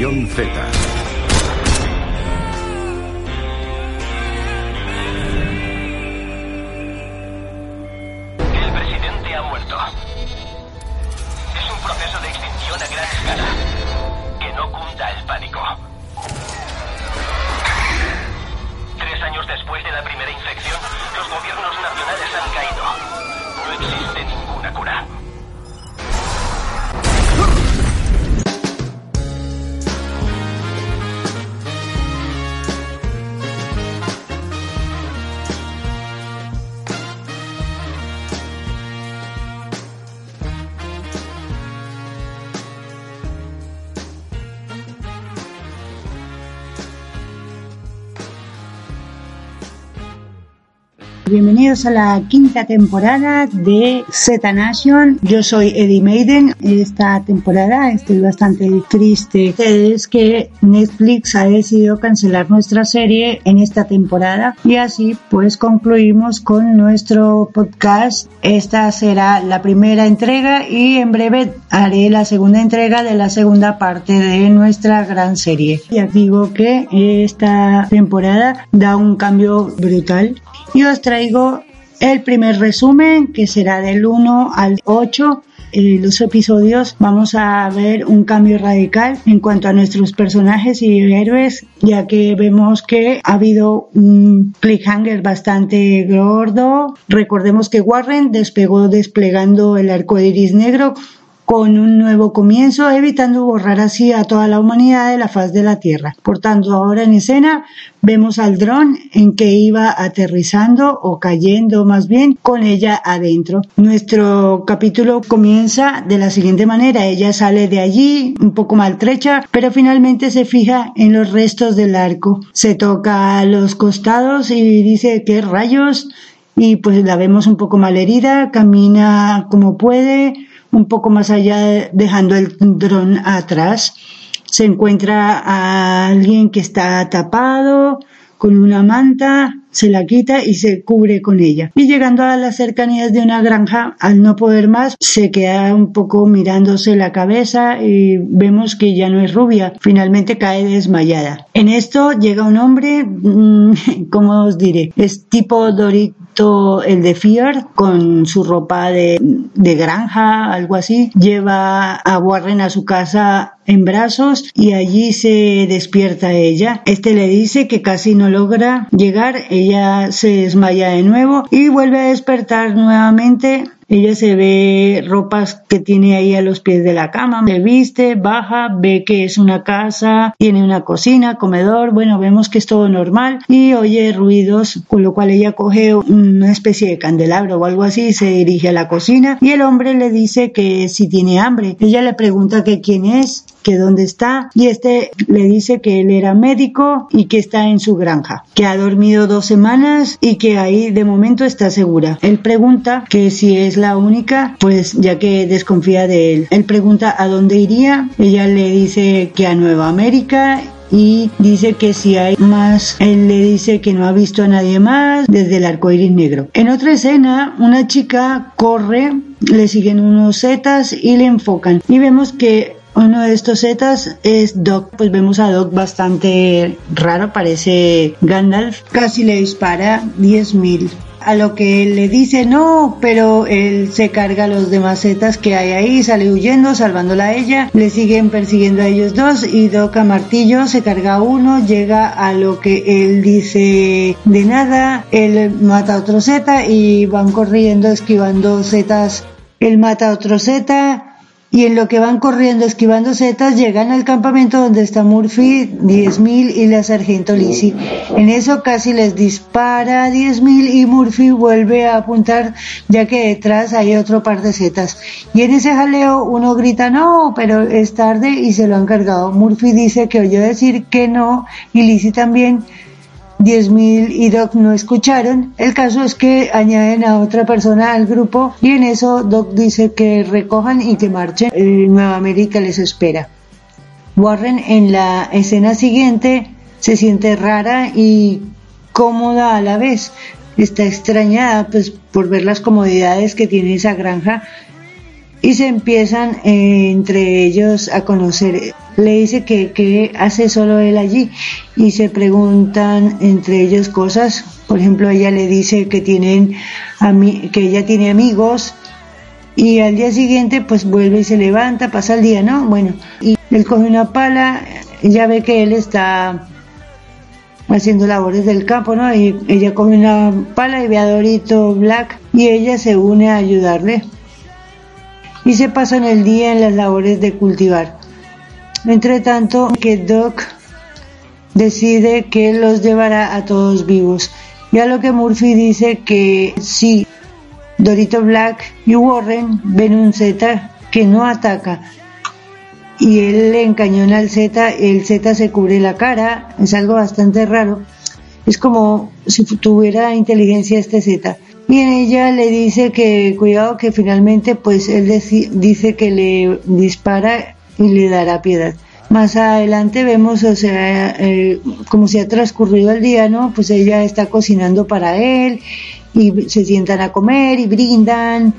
Z. El presidente ha muerto. Es un proceso de extinción a gran escala. Que no cunda el pánico. Tres años después de la primera infección, Bienvenidos a la quinta temporada de Z Nation. Yo soy Eddie Maiden. Esta temporada estoy bastante triste. Es que Netflix ha decidido cancelar nuestra serie en esta temporada y así pues concluimos con nuestro podcast. Esta será la primera entrega y en breve haré la segunda entrega de la segunda parte de nuestra gran serie. Ya digo que esta temporada da un cambio brutal y os traigo el primer resumen que será del 1 al 8 en los episodios vamos a ver un cambio radical en cuanto a nuestros personajes y héroes, ya que vemos que ha habido un cliffhanger bastante gordo. Recordemos que Warren despegó desplegando el arco iris negro con un nuevo comienzo, evitando borrar así a toda la humanidad de la faz de la Tierra. Por tanto, ahora en escena vemos al dron en que iba aterrizando o cayendo más bien con ella adentro. Nuestro capítulo comienza de la siguiente manera. Ella sale de allí un poco maltrecha, pero finalmente se fija en los restos del arco. Se toca a los costados y dice, ¿qué rayos? Y pues la vemos un poco mal herida, camina como puede, un poco más allá, dejando el dron atrás, se encuentra a alguien que está tapado con una manta, se la quita y se cubre con ella. Y llegando a las cercanías de una granja, al no poder más, se queda un poco mirándose la cabeza y vemos que ya no es rubia. Finalmente cae desmayada. En esto llega un hombre, mm, ¿cómo os diré? Es tipo Dorito el de Fear, con su ropa de, de granja, algo así. Lleva a Warren a su casa en brazos y allí se despierta ella. Este le dice que casi no logra llegar, ella se desmaya de nuevo y vuelve a despertar nuevamente ella se ve ropas que tiene ahí a los pies de la cama, se viste, baja, ve que es una casa, tiene una cocina, comedor, bueno, vemos que es todo normal y oye ruidos, con lo cual ella coge una especie de candelabro o algo así se dirige a la cocina y el hombre le dice que si tiene hambre. Ella le pregunta que quién es, que dónde está y este le dice que él era médico y que está en su granja, que ha dormido dos semanas y que ahí de momento está segura. Él pregunta que si es la única, pues ya que desconfía de él. Él pregunta a dónde iría, ella le dice que a Nueva América y dice que si hay más, él le dice que no ha visto a nadie más desde el arco iris negro. En otra escena, una chica corre, le siguen unos zetas y le enfocan. Y vemos que uno de estos zetas es Doc, pues vemos a Doc bastante raro, parece Gandalf, casi le dispara 10.000 a lo que él le dice no, pero él se carga a los demás zetas que hay ahí, sale huyendo, salvándola a ella, le siguen persiguiendo a ellos dos y Doc a martillo se carga a uno, llega a lo que él dice de nada, él mata a otro zeta y van corriendo esquivando zetas, él mata a otro zeta y en lo que van corriendo esquivando setas llegan al campamento donde está Murphy, 10.000 y la sargento Lizzie. En eso casi les dispara 10.000 y Murphy vuelve a apuntar ya que detrás hay otro par de setas. Y en ese jaleo uno grita no, pero es tarde y se lo han cargado. Murphy dice que oyó decir que no y Lizzie también 10.000 y Doc no escucharon. El caso es que añaden a otra persona al grupo y en eso Doc dice que recojan y que marchen. Eh, Nueva América les espera. Warren en la escena siguiente se siente rara y cómoda a la vez. Está extrañada pues, por ver las comodidades que tiene esa granja y se empiezan eh, entre ellos a conocer. Le dice que, que hace solo él allí y se preguntan entre ellos cosas. Por ejemplo, ella le dice que tienen que ella tiene amigos y al día siguiente pues vuelve y se levanta, pasa el día, ¿no? Bueno, y él coge una pala, ella ve que él está haciendo labores del campo, ¿no? Y ella coge una pala y ve a Dorito Black y ella se une a ayudarle y se pasan el día en las labores de cultivar. Entre tanto, que Doc decide que los llevará a todos vivos. Ya lo que Murphy dice que si Dorito Black y Warren ven un Z que no ataca y él le encañona al Z, el Z se cubre la cara, es algo bastante raro. Es como si tuviera inteligencia este Z y en ella le dice que cuidado que finalmente pues él dice que le dispara y le dará piedad. Más adelante vemos, o sea, eh, como se ha transcurrido el día, ¿no? Pues ella está cocinando para él y se sientan a comer y brindan.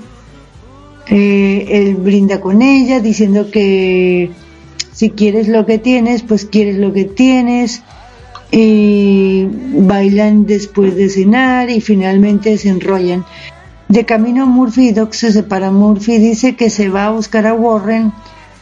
Eh, él brinda con ella diciendo que si quieres lo que tienes, pues quieres lo que tienes y bailan después de cenar y finalmente se enrollan. De camino Murphy y Doc se separan. Murphy dice que se va a buscar a Warren.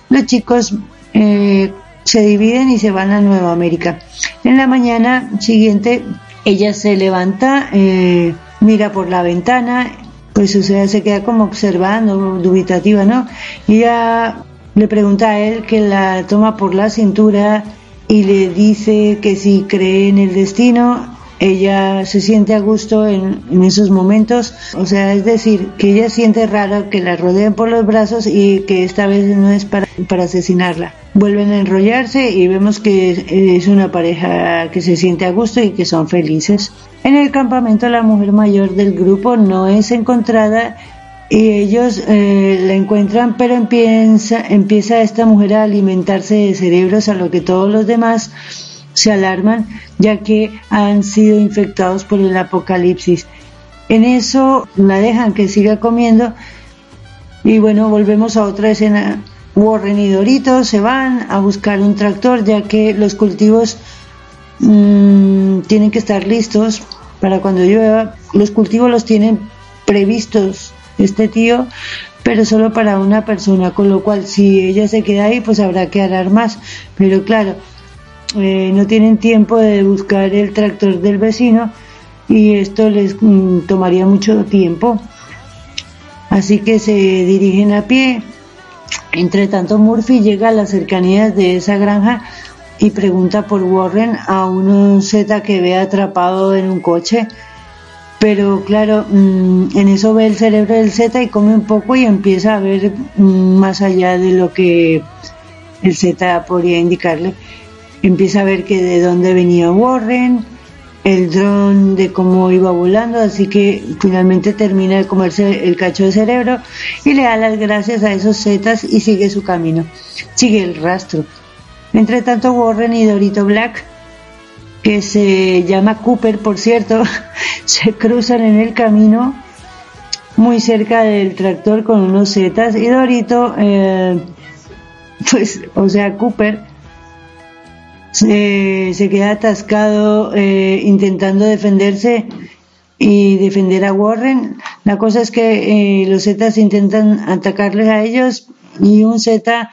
Los chicos eh, se dividen y se van a Nueva América. En la mañana siguiente ella se levanta, eh, mira por la ventana, pues o se queda como observando, dubitativa, ¿no? Y ella le pregunta a él que la toma por la cintura y le dice que si cree en el destino, ella se siente a gusto en, esos momentos, o sea, es decir, que ella siente raro que la rodeen por los brazos y que esta vez no es para, para asesinarla. Vuelven a enrollarse y vemos que es una pareja que se siente a gusto y que son felices. En el campamento la mujer mayor del grupo no es encontrada y ellos eh, la encuentran, pero empieza, empieza esta mujer a alimentarse de cerebros a lo que todos los demás se alarman, ya que han sido infectados por el apocalipsis. En eso la dejan que siga comiendo y bueno, volvemos a otra escena. Warren y Dorito se van a buscar un tractor, ya que los cultivos mmm, tienen que estar listos para cuando llueva. Los cultivos los tienen previstos este tío, pero solo para una persona, con lo cual si ella se queda ahí, pues habrá que arar más. Pero claro, eh, no tienen tiempo de buscar el tractor del vecino y esto les mm, tomaría mucho tiempo. Así que se dirigen a pie. Entre tanto, Murphy llega a las cercanías de esa granja y pregunta por Warren a un Z que ve atrapado en un coche pero claro, mm, en eso ve el cerebro del Z y come un poco y empieza a ver mm, más allá de lo que el Z podría indicarle. Empieza a ver que de dónde venía Warren, el dron de cómo iba volando, así que finalmente termina de comerse el cacho de cerebro y le da las gracias a esos Zetas y sigue su camino. Sigue el rastro. Entre tanto, Warren y Dorito Black que se llama Cooper, por cierto, se cruzan en el camino muy cerca del tractor con unos zetas y Dorito, eh, pues, o sea, Cooper se, queda atascado eh, intentando defenderse y defender a Warren. La cosa es que eh, los zetas intentan atacarles a ellos y un zeta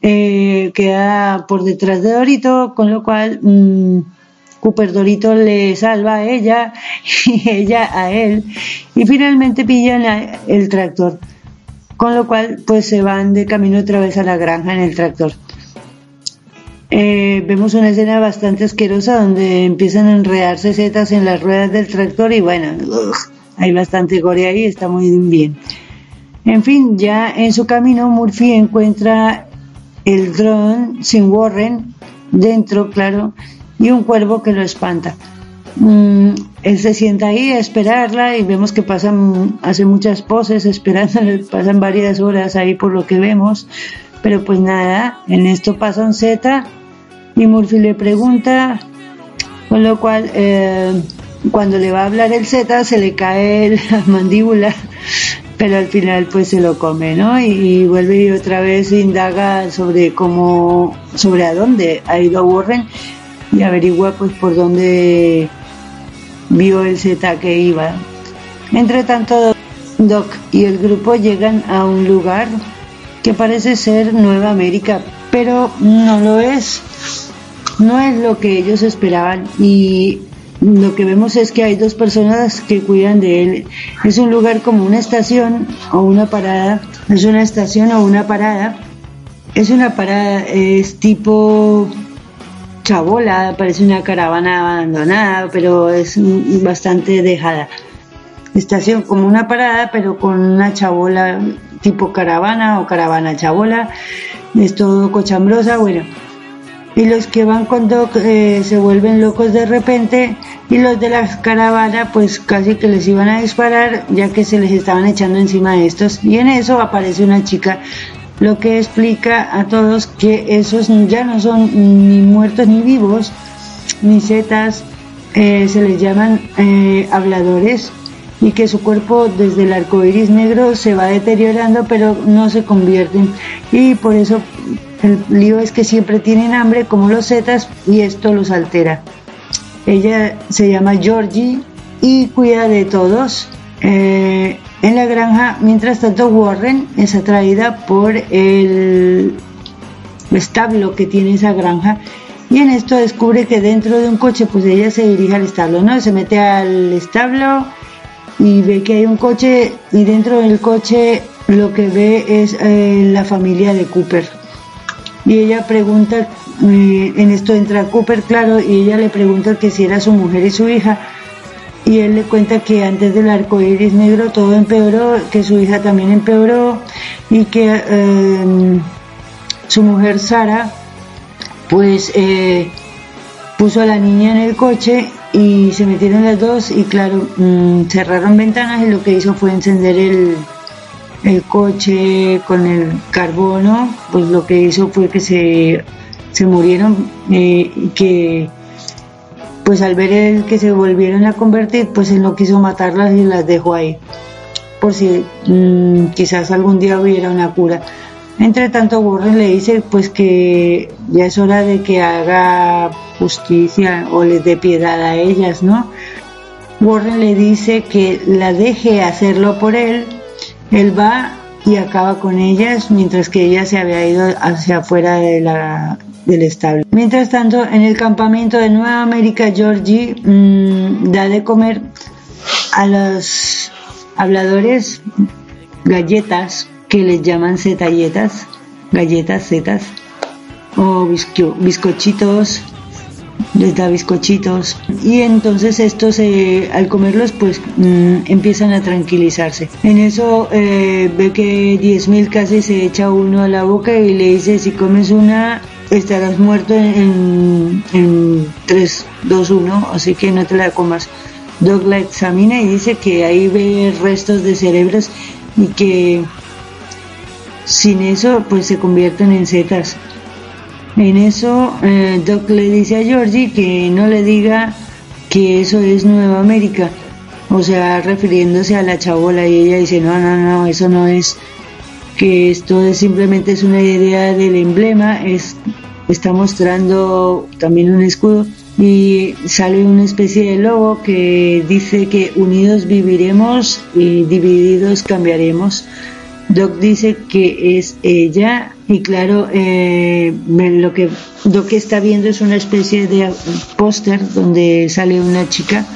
queda por detrás de Dorito, con lo cual... Mm, Cooper Dorito le salva a ella y ella a él y finalmente pillan el tractor. con lo cual pues se van de camino otra vez a la granja en el tractor. Eh, vemos una escena bastante asquerosa donde empiezan a enredarse setas en las ruedas del tractor y bueno, hay bastante gore ahí, está muy bien. En fin, ya en su camino Murphy encuentra el dron sin Warren dentro, claro, y un cuervo que lo espanta. Mm, él se sienta ahí a esperarla y vemos que pasan, hace muchas poses esperando, pasan varias horas ahí por lo que vemos, pero pues nada, en esto pasa un Z y Murphy le pregunta, con lo cual eh, cuando le va a hablar el Z se le cae la mandíbula pero al final pues se lo come, ¿no? Y, vuelve y otra vez indaga sobre cómo, sobre a dónde ha ido Warren y averigua pues por dónde vio el Z que iba. Entre tanto, Doc y el grupo llegan a un lugar que parece ser Nueva América, pero no lo es. No es lo que ellos esperaban y lo que vemos es que hay dos personas que cuidan de él. Es un lugar como una estación o una parada. Es una estación o una parada. Es una parada, es tipo chabola, parece una caravana abandonada, pero es bastante dejada. Estación como una parada, pero con una chabola tipo caravana o caravana chabola. Es todo cochambrosa, bueno y los que van con Doc eh, se vuelven locos de repente y los de la caravana pues casi que les iban a disparar ya que se les estaban echando encima de estos y en eso aparece una chica lo que explica a todos que esos ya no son ni muertos ni vivos ni setas eh, se les llaman eh, habladores y que su cuerpo desde el arco iris negro se va deteriorando pero no se convierten y por eso el lío es que siempre tienen hambre como los zetas y esto los altera. Ella se llama Georgie y cuida de todos. Eh, en la granja, mientras tanto Warren es atraída por el establo que tiene esa granja y en esto descubre que dentro de un coche pues ella se dirige al establo, ¿no? Se mete al establo y ve que hay un coche y dentro del coche lo que ve es eh, la familia de Cooper y ella pregunta, eh, en esto entra Cooper, claro, y ella le pregunta que si era su mujer y su hija, y él le cuenta que antes del arco iris negro todo empeoró, que su hija también empeoró, y que em, su mujer Sara, pues eh, puso a la niña en el coche y se metieron las dos y claro, mm, cerraron ventanas y lo que hizo fue encender el, el coche con el carbono, pues lo que hizo fue que se, se murieron eh, y que pues al ver el que se volvieron a convertir, pues él no quiso matarlas y las dejó ahí, por si mm, quizás algún día hubiera una cura. Entre tanto, Warren le dice pues que ya es hora de que haga justicia o les dé piedad a ellas, ¿no? Warren le dice que la deje hacerlo por él él va y acaba con ellas mientras que ella se había ido hacia afuera de la, del establo. Mientras tanto, en el campamento de Nueva América, Georgie mm, da de comer a los habladores galletas que les llaman zetalletas, galletas zetas o bizcochitos les da bizcochitos y entonces estos eh, al comerlos pues mm, empiezan a tranquilizarse. En eso eh, ve que 10.000 casi se echa uno a la boca y le dice si comes una estarás muerto en, en 3, 2, 1, así que no te la comas. Doug la examina y dice que ahí ve restos de cerebros y que sin eso pues se convierten en setas. En eso, eh, Doc le dice a Georgie que no le diga que eso es Nueva América, o sea, refiriéndose a la chabola, y ella dice, no, no, no, eso no es, que esto es, simplemente es una idea del emblema, es, está mostrando también un escudo, y sale una especie de logo que dice que unidos viviremos y divididos cambiaremos. Doc dice que es ella y claro, eh, lo que Doc está viendo es una especie de póster donde sale una chica,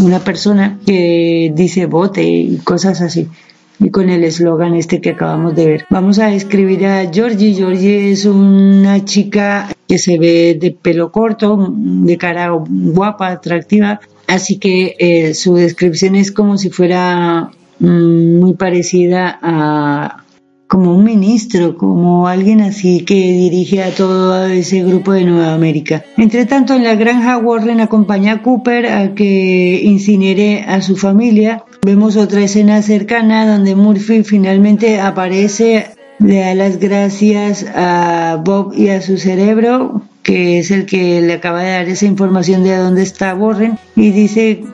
una persona que dice bote y cosas así. Y con el eslogan este que acabamos de ver. Vamos a escribir a Georgie. Georgie es una chica que se ve de pelo corto, de cara guapa, atractiva, así que eh, su descripción es como si fuera mm, muy parecida a como un ministro, como alguien así que dirige a todo ese grupo de Nueva América. Entre tanto, en la granja Warren acompaña a Cooper a que incinere a su familia. Vemos otra escena cercana donde Murphy finalmente aparece, le da las gracias a Bob y a su cerebro, que es el que le acaba de dar esa información de dónde está Warren, y dice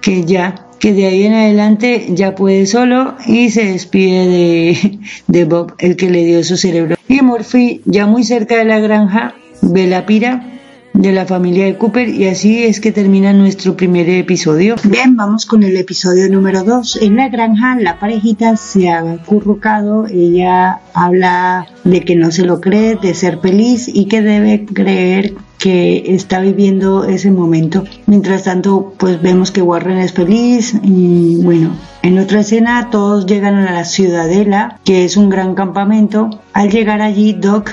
que ya, que de ahí en adelante ya puede solo y se despide de, de Bob, el que le dio su cerebro. Y Murphy, ya muy cerca de la granja, ve la pira de la familia de Cooper y así es que termina nuestro primer episodio. Bien, vamos con el episodio número 2. En la granja la parejita se ha acurrucado, ella habla de que no se lo cree, de ser feliz y que debe creer que está viviendo ese momento. Mientras tanto, pues vemos que Warren es feliz y bueno, en otra escena todos llegan a la ciudadela, que es un gran campamento. Al llegar allí, Doc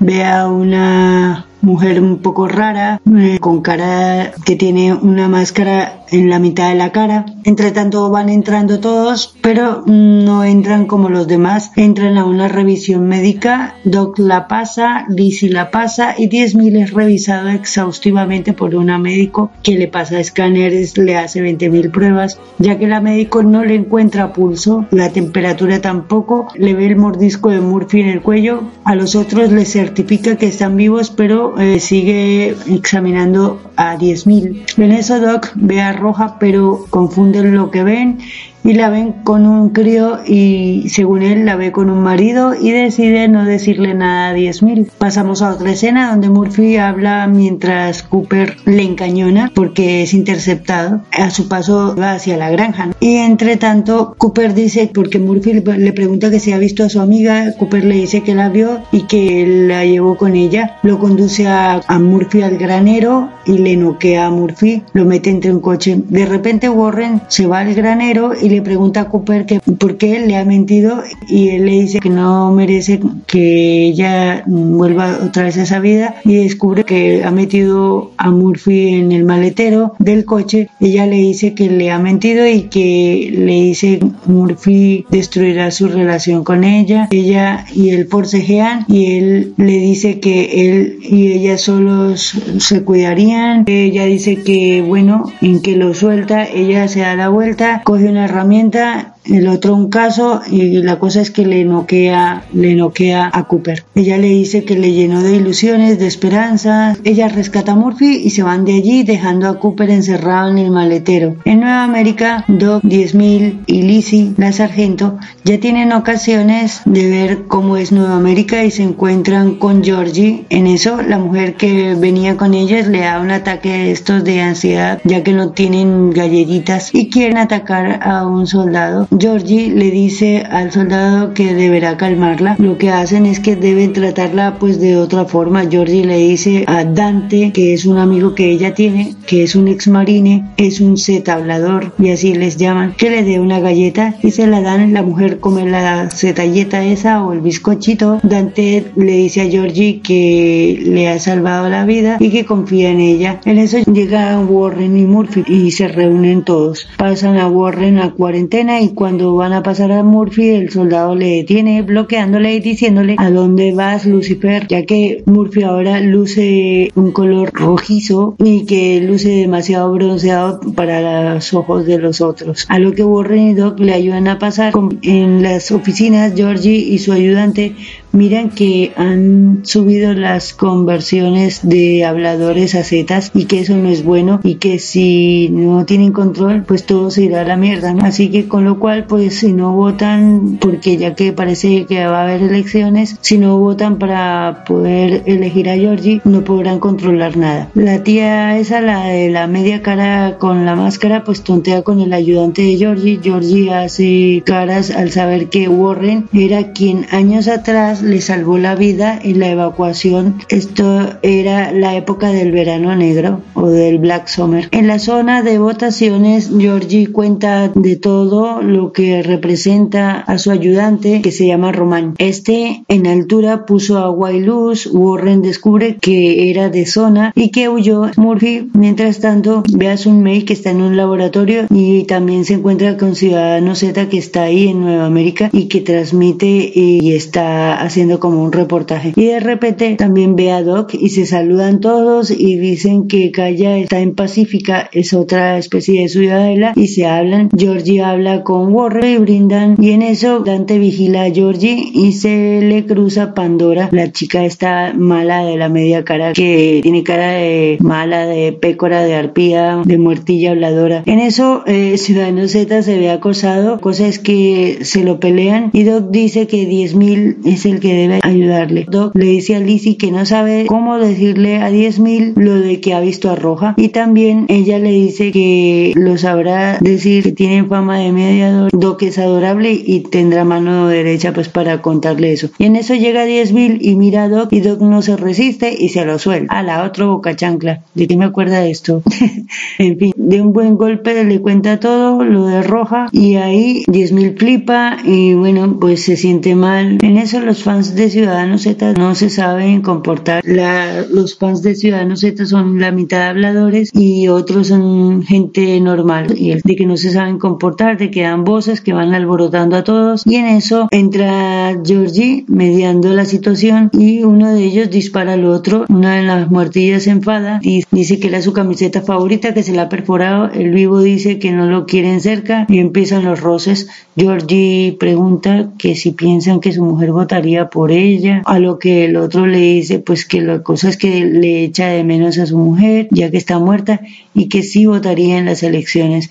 ve a una mujer un poco rara, eh, con cara que tiene una máscara en la mitad de la cara. Entre tanto van entrando todos, pero no entran como los demás. Entran a una revisión médica, Doc la pasa, Lizzie la pasa y 10.000 es revisado exhaustivamente por una médico que le pasa escáneres, le hace 20.000 pruebas, ya que la médico no le encuentra pulso, la temperatura tampoco, le ve el mordisco de Murphy en el cuello, a los otros les certifica que están vivos, pero eh, sigue examinando a 10.000. En eso Doc ve a roja, pero confunden lo que ven y la ven con un crío y según él la ve con un marido y decide no decirle nada a 10.000. Pasamos a otra escena donde Murphy habla mientras Cooper le encañona porque es interceptado. A su paso va hacia la granja. Y entre tanto Cooper dice, porque Murphy le pregunta que si ha visto a su amiga, Cooper le dice que la vio y que la llevó con ella. Lo conduce a, a Murphy al granero y le noquea a Murphy, lo mete entre un coche. De repente Warren se va al granero y le pregunta a Cooper que por qué él le ha mentido y él le dice que no merece que ella vuelva otra vez a esa vida y descubre que ha metido a Murphy en el maletero del coche. Ella le dice que le ha mentido y que le dice Murphy destruirá su relación con ella. Ella y él forcejean y él le dice que él y ella solos se cuidarían. Ella dice que bueno, en que lo suelta, ella se da la vuelta, coge una herramienta el otro un caso y la cosa es que le noquea, le noquea a Cooper. Ella le dice que le llenó de ilusiones, de esperanzas. Ella rescata a Murphy y se van de allí dejando a Cooper encerrado en el maletero. En Nueva América, Doc 10.000 y Lizzie, la sargento, ya tienen ocasiones de ver cómo es Nueva América y se encuentran con Georgie. En eso, la mujer que venía con ellas le da un ataque de estos de ansiedad ya que no tienen galletitas y quieren atacar a un soldado. Georgie le dice al soldado que deberá calmarla. Lo que hacen es que deben tratarla pues de otra forma. Georgie le dice a Dante, que es un amigo que ella tiene, que es un ex marine, es un Z hablador y así les llaman, que le dé una galleta y se la dan. La mujer come la zetalleta esa o el bizcochito. Dante le dice a Georgie que le ha salvado la vida y que confía en ella. En eso llega Warren y Murphy y se reúnen todos. Pasan a Warren a cuarentena y cuando van a pasar a Murphy, el soldado le detiene bloqueándole y diciéndole a dónde vas Lucifer, ya que Murphy ahora luce un color rojizo y que luce demasiado bronceado para los ojos de los otros. A lo que Warren y Doc le ayudan a pasar. En las oficinas, Georgie y su ayudante miran que han subido las conversiones de habladores a zetas y que eso no es bueno y que si no tienen control pues todo se irá a la mierda así que con lo cual pues si no votan porque ya que parece que va a haber elecciones si no votan para poder elegir a Georgie no podrán controlar nada. La tía esa la de la media cara con la máscara pues tontea con el ayudante de Georgie Georgie hace caras al saber que Warren era quien años atrás le salvó la vida en la evacuación. Esto era la época del verano negro o del Black Summer. En la zona de votaciones, Georgie cuenta de todo lo que representa a su ayudante que se llama Román. Este en altura puso agua y luz. Warren descubre que era de zona y que huyó. Murphy, mientras tanto, ve a Sun Mei que está en un laboratorio y también se encuentra con Ciudadano Z que está ahí en Nueva América y que transmite y está haciendo como un reportaje. Y de repente también ve a Doc y se saludan todos y dicen que Kaya está en Pacífica, es otra especie de ciudadela y se hablan. Georgie habla con Warren y brindan y en eso Dante vigila a Georgie y se le cruza Pandora, la chica está mala de la media cara que tiene cara de mala, de pécora, de arpía, de muertilla habladora. En eso eh, Ciudadano Z se ve acosado, cosa es que se lo pelean y Doc dice que 10.000 es el que debe ayudarle. Doc le dice a Lizzie que no sabe cómo decirle a 10.000 lo de que ha visto a Roja y también ella le dice que lo sabrá decir que tiene fama de mediador. Doc es adorable y tendrá mano derecha pues para contarle eso. Y en eso llega 10.000 y mira a Doc y Doc no se resiste y se lo suelta. A la otra boca chancla. ¿De qué me acuerda de esto? en fin, de un buen golpe le cuenta todo lo de Roja y ahí 10.000 flipa y bueno pues se siente mal. En eso los fans de Ciudadanos Z no se saben comportar. La, los fans de Ciudadanos Z son la mitad habladores y otros son gente normal y el de que no se saben comportar, de que dan voces, que van alborotando a todos y en eso entra Georgie mediando la situación y uno de ellos dispara al otro. Una de las muertillas se enfada y dice que era su camiseta favorita, que se la ha perforado. El vivo dice que no lo quieren cerca y empiezan los roces. Georgie pregunta que si piensan que su mujer votaría por ella, a lo que el otro le dice pues que la cosa es que le echa de menos a su mujer ya que está muerta y que sí votaría en las elecciones.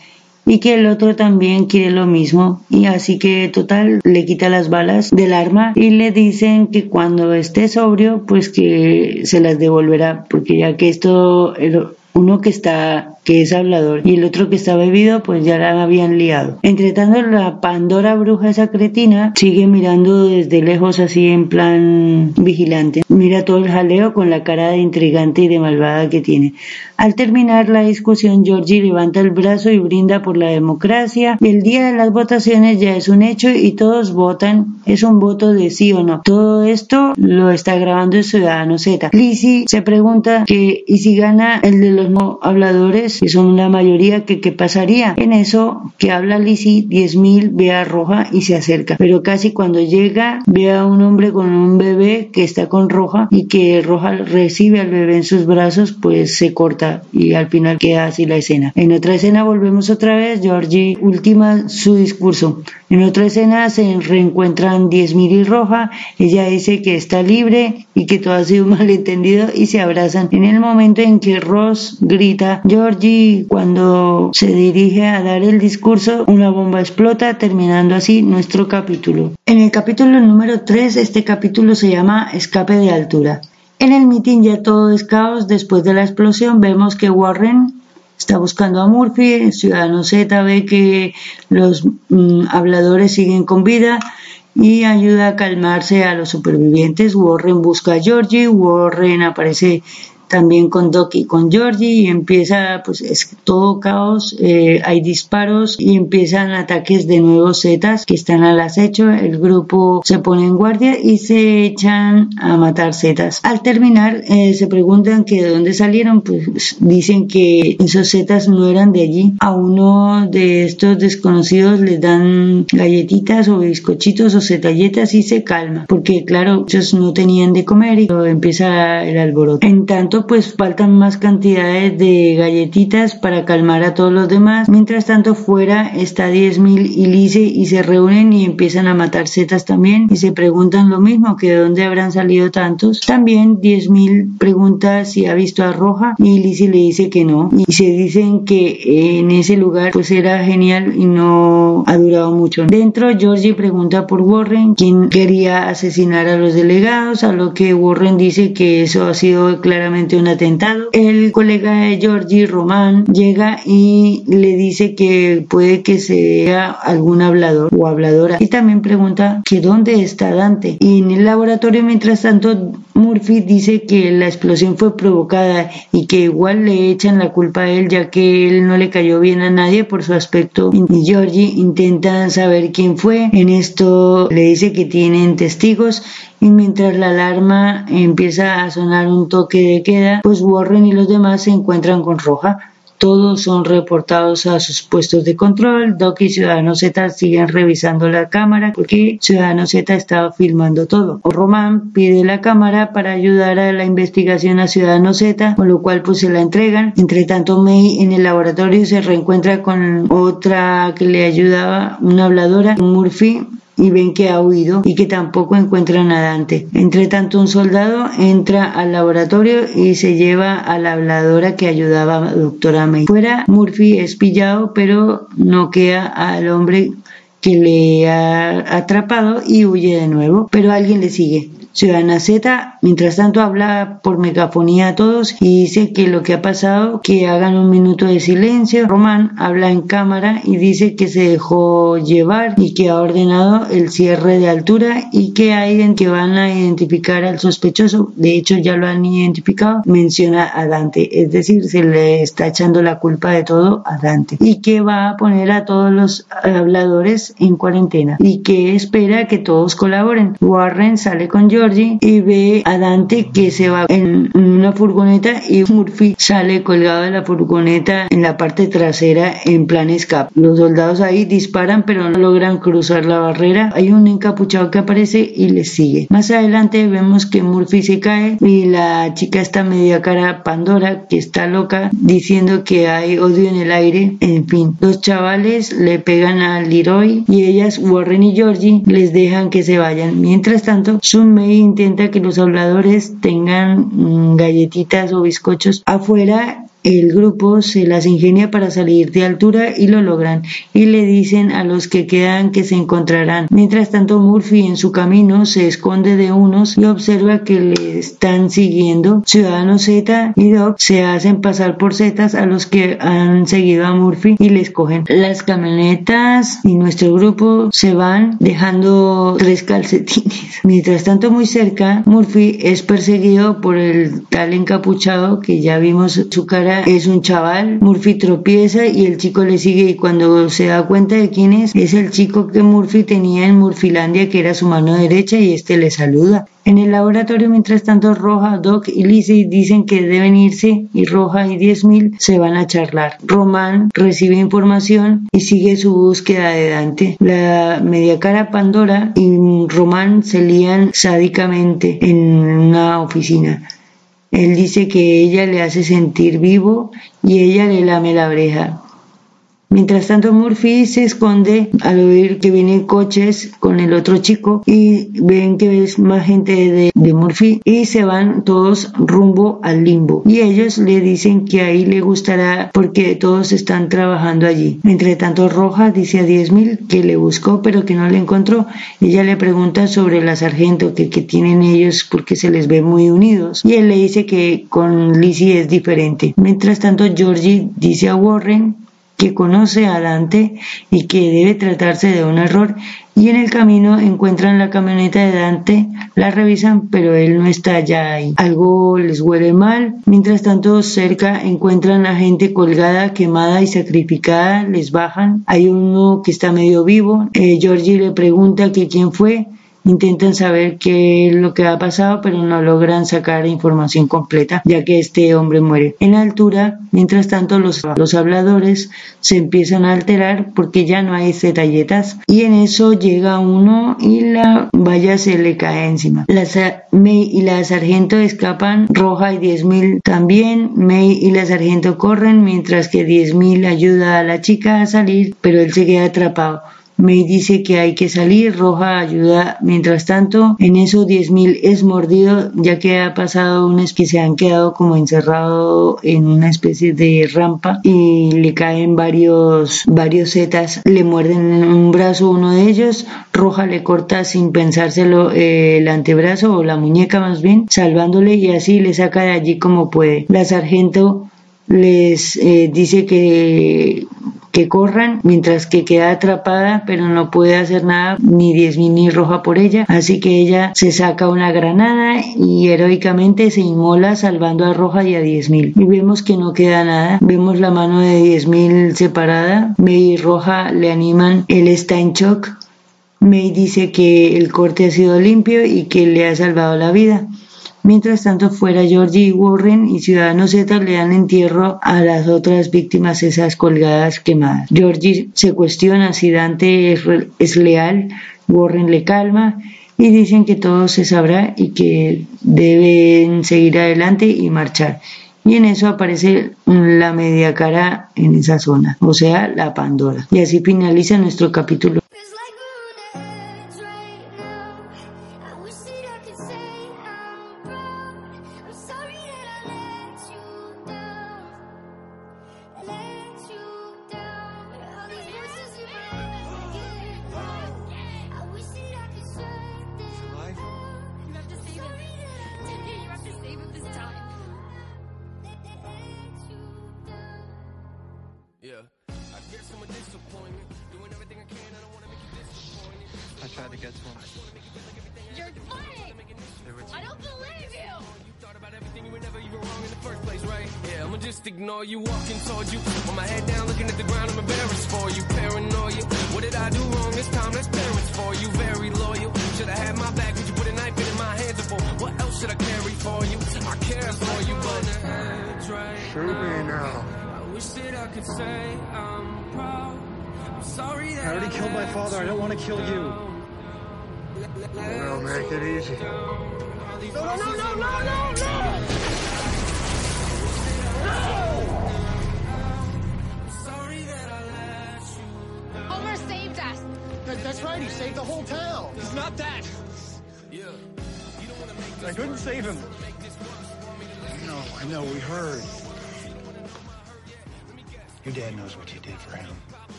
Y que el otro también quiere lo mismo. Y así que total le quita las balas del arma y le dicen que cuando esté sobrio pues que se las devolverá porque ya que esto uno que está que es hablador, y el otro que está bebido, pues ya la habían liado. Entre tanto, la Pandora bruja esa cretina sigue mirando desde lejos así en plan vigilante. Mira todo el jaleo con la cara de intrigante y de malvada que tiene. Al terminar la discusión, Georgie levanta el brazo y brinda por la democracia. El día de las votaciones ya es un hecho y todos votan. Es un voto de sí o no. Todo esto lo está grabando el Ciudadano Z. Lizzie se pregunta que, ¿y si gana el de los no habladores? que son una mayoría, que qué pasaría. En eso que habla Lizzie, 10.000 ve a Roja y se acerca. Pero casi cuando llega ve a un hombre con un bebé que está con Roja y que Roja recibe al bebé en sus brazos, pues se corta y al final queda así la escena. En otra escena volvemos otra vez, Georgie última su discurso. En otra escena se reencuentran 10.000 y Roja, ella dice que está libre y que todo ha sido malentendido y se abrazan. En el momento en que Ross grita, Georgie cuando se dirige a dar el discurso, una bomba explota, terminando así nuestro capítulo. En el capítulo número 3, este capítulo se llama Escape de altura. En el mitin ya todo es caos. Después de la explosión vemos que Warren está buscando a Murphy, ciudadano Z ve que los mm, habladores siguen con vida y ayuda a calmarse a los supervivientes. Warren busca a Georgie, Warren aparece también con Doc y con Georgie y empieza pues es todo caos, eh, hay disparos y empiezan ataques de nuevos Zetas que están al acecho, el grupo se pone en guardia y se echan a matar Zetas. Al terminar eh, se preguntan que de dónde salieron, pues dicen que esos Zetas no eran de allí. A uno de estos desconocidos les dan galletitas o bizcochitos o zetalletas y se calma, porque claro, ellos no tenían de comer y empieza el alboroto. En tanto pues faltan más cantidades de galletitas para calmar a todos los demás. Mientras tanto fuera está 10.000 y Lice y se reúnen y empiezan a matar setas también y se preguntan lo mismo, que de dónde habrán salido tantos. También 10.000 pregunta si ha visto a Roja y Lice le dice que no. Y se dicen que en ese lugar pues era genial y no ha durado mucho. Dentro Georgie pregunta por Warren, quien quería asesinar a los delegados, a lo que Warren dice que eso ha sido claramente un atentado. El colega de Georgie, Román, llega y le dice que puede que sea algún hablador o habladora y también pregunta que dónde está Dante. Y en el laboratorio, mientras tanto, Murphy dice que la explosión fue provocada y que igual le echan la culpa a él ya que él no le cayó bien a nadie por su aspecto. Y Georgie intenta saber quién fue. En esto le dice que tienen testigos y mientras la alarma empieza a sonar un toque de queda, pues Warren y los demás se encuentran con Roja. Todos son reportados a sus puestos de control. Doc y Ciudadano Z siguen revisando la cámara porque Ciudadano Z estaba filmando todo. Román pide la cámara para ayudar a la investigación a Ciudadano Z, con lo cual pues se la entregan. Entre tanto, May en el laboratorio se reencuentra con otra que le ayudaba, una habladora, Murphy, y ven que ha huido y que tampoco encuentran a Dante. Entre tanto, un soldado entra al laboratorio y se lleva a la habladora que ayudaba a doctora May. Fuera, Murphy es pillado, pero noquea al hombre que le ha atrapado y huye de nuevo, pero alguien le sigue. Ciudadana Z, mientras tanto, habla por megafonía a todos y dice que lo que ha pasado, que hagan un minuto de silencio. Román habla en cámara y dice que se dejó llevar y que ha ordenado el cierre de altura y que hay que van a identificar al sospechoso. De hecho, ya lo han identificado. Menciona a Dante, es decir, se le está echando la culpa de todo a Dante y que va a poner a todos los habladores en cuarentena y que espera que todos colaboren. Warren sale con George y ve a Dante que se va en una furgoneta y Murphy sale colgado de la furgoneta en la parte trasera en plan escape. Los soldados ahí disparan pero no logran cruzar la barrera. Hay un encapuchado que aparece y les sigue. Más adelante vemos que Murphy se cae y la chica está media cara Pandora que está loca diciendo que hay odio en el aire. En fin, los chavales le pegan a Leroy y ellas, Warren y Georgie, les dejan que se vayan. Mientras tanto, Sun Intenta que los habladores tengan mm, galletitas o bizcochos afuera el grupo se las ingenia para salir de altura y lo logran y le dicen a los que quedan que se encontrarán. Mientras tanto Murphy en su camino se esconde de unos y observa que le están siguiendo. Ciudadanos Z y Doc se hacen pasar por Zetas a los que han seguido a Murphy y les cogen. Las camionetas y nuestro grupo se van dejando tres calcetines. Mientras tanto muy cerca Murphy es perseguido por el tal encapuchado que ya vimos su cara es un chaval, Murphy tropieza y el chico le sigue y cuando se da cuenta de quién es, es el chico que Murphy tenía en Murphylandia que era su mano derecha y este le saluda. En el laboratorio, mientras tanto, Roja, Doc y Lizzie dicen que deben irse y Roja y 10.000 se van a charlar. Román recibe información y sigue su búsqueda de Dante. La media cara Pandora y Román se lían sádicamente en una oficina. Él dice que ella le hace sentir vivo y ella le lame la oreja. Mientras tanto, Murphy se esconde al oír que vienen coches con el otro chico y ven que es más gente de, Murphy y se van todos rumbo al limbo. Y ellos le dicen que ahí le gustará porque todos están trabajando allí. Mientras tanto, Roja dice a 10.000 que le buscó pero que no le encontró. Ella le pregunta sobre la sargento que, que tienen ellos porque se les ve muy unidos. Y él le dice que con Lizzie es diferente. Mientras tanto, Georgie dice a Warren que conoce a Dante y que debe tratarse de un error y en el camino encuentran la camioneta de Dante, la revisan pero él no está ya ahí. Algo les huele mal, mientras tanto cerca encuentran a gente colgada, quemada y sacrificada, les bajan, hay uno que está medio vivo, eh, Georgie le pregunta que quién fue intentan saber qué es lo que ha pasado, pero no logran sacar información completa, ya que este hombre muere. En altura, mientras tanto, los, los habladores se empiezan a alterar porque ya no hay zetalletas y en eso llega uno y la valla se le cae encima. La, May y la sargento escapan, Roja y 10.000 también, May y la sargento corren mientras que 10.000 ayuda a la chica a salir, pero él se queda atrapado. May dice que hay que salir, Roja ayuda. Mientras tanto, en eso 10.000 es mordido, ya que ha pasado unos que se han quedado como encerrado en una especie de rampa y le caen varios, varios zetas, le muerden en un brazo uno de ellos, Roja le corta sin pensárselo eh, el antebrazo o la muñeca más bien, salvándole y así le saca de allí como puede. La sargento les eh, dice que que corran, mientras que queda atrapada, pero no puede hacer nada, ni 10.000 ni roja por ella, así que ella se saca una granada y heroicamente se inmola salvando a roja y a 10.000. Y vemos que no queda nada, vemos la mano de 10.000 separada, May y roja le animan, él está en shock, May dice que el corte ha sido limpio y que le ha salvado la vida. Mientras tanto, fuera Georgie Warren y Ciudadanos Z le dan entierro a las otras víctimas, esas colgadas quemadas. Georgie se cuestiona si Dante es, leal, Warren le calma y dicen que todo se sabrá y que deben seguir adelante y marchar. Y en eso aparece la media cara en esa zona, o sea, la Pandora. Y así finaliza nuestro capítulo.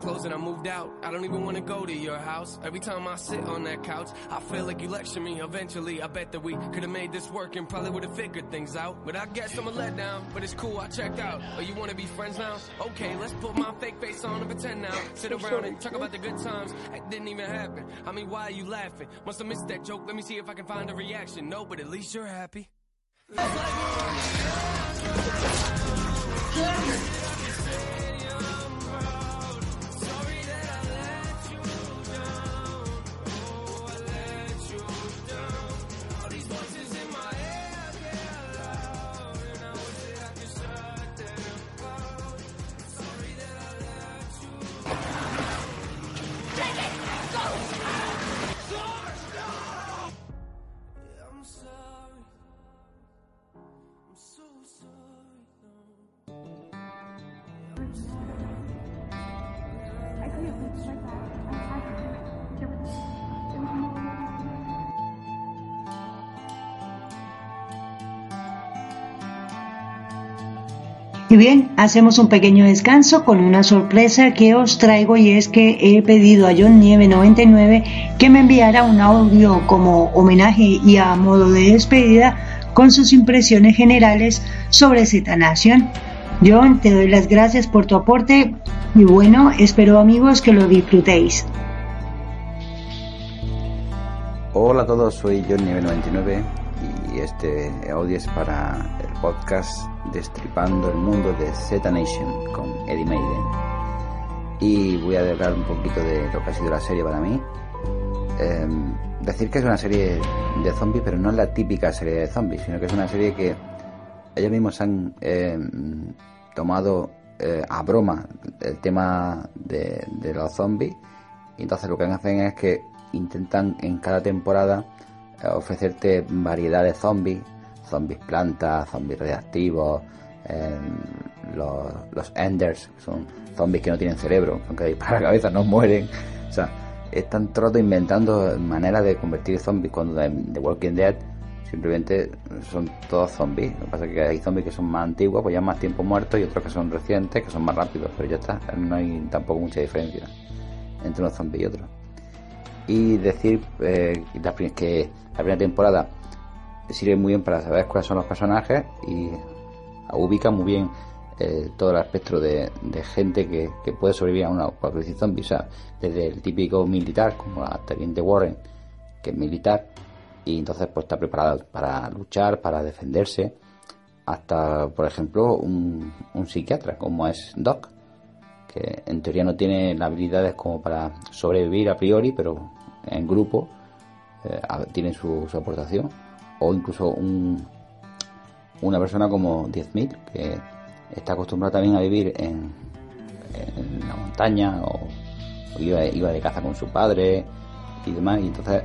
Clothes and I moved out. I don't even wanna go to your house. Every time I sit on that couch, I feel like you lecture me. Eventually, I bet that we could have made this work and probably would have figured things out. But I guess I'm a letdown. But it's cool, I checked out. Oh, you wanna be friends now? Okay, let's put my fake face on and pretend now. Sit around and talk about the good times. It didn't even happen. I mean, why are you laughing? Must have missed that joke. Let me see if I can find a reaction. No, but at least you're happy. Y bien, hacemos un pequeño descanso con una sorpresa que os traigo y es que he pedido a John Nieve 99 que me enviara un audio como homenaje y a modo de despedida con sus impresiones generales sobre Z Nation. John, te doy las gracias por tu aporte y bueno, espero amigos que lo disfrutéis. Hola a todos, soy John Nivel 99 y este audio es para podcast Destripando el Mundo de Z Nation con Eddie Maiden. Y voy a hablar un poquito de lo que ha sido la serie para mí. Em, decir que es una serie de zombies, pero no es la típica serie de zombies, sino que es una serie que ellos mismos han em, tomado eh, a broma el tema de, los zombies y entonces lo que hacen es que intentan en cada temporada eh, ofrecerte variedad de zombies, zombies plantas, zombies reactivos, em, los, los enders, son zombies que no tienen cerebro, aunque para la cabeza no mueren. O sea, están todo inventando maneras de convertir zombies cuando The Walking Dead simplemente son todos zombies. Lo que pasa es que hay zombies que son más antiguos, pues ya más tiempo muertos, y otros que son recientes, que son más rápidos, pero ya está, no hay tampoco mucha diferencia entre unos zombies y otros. Y decir eh, que la primera temporada sirve muy bien para saber cuáles son los personajes y ubica muy bien eh, todo el espectro de, gente que, puede sobrevivir a una apocalipsis zombie. O desde el típico militar, como la teniente Warren, que es militar, y entonces pues está preparado para luchar, para defenderse, hasta por ejemplo un, psiquiatra como es Doc, que en teoría no tiene las habilidades como para sobrevivir a priori, pero en grupo eh, tiene su, aportación, o incluso un, una persona como 10.000 que está acostumbrado también a vivir en, la montaña o, iba, de caza con su padre y demás, y entonces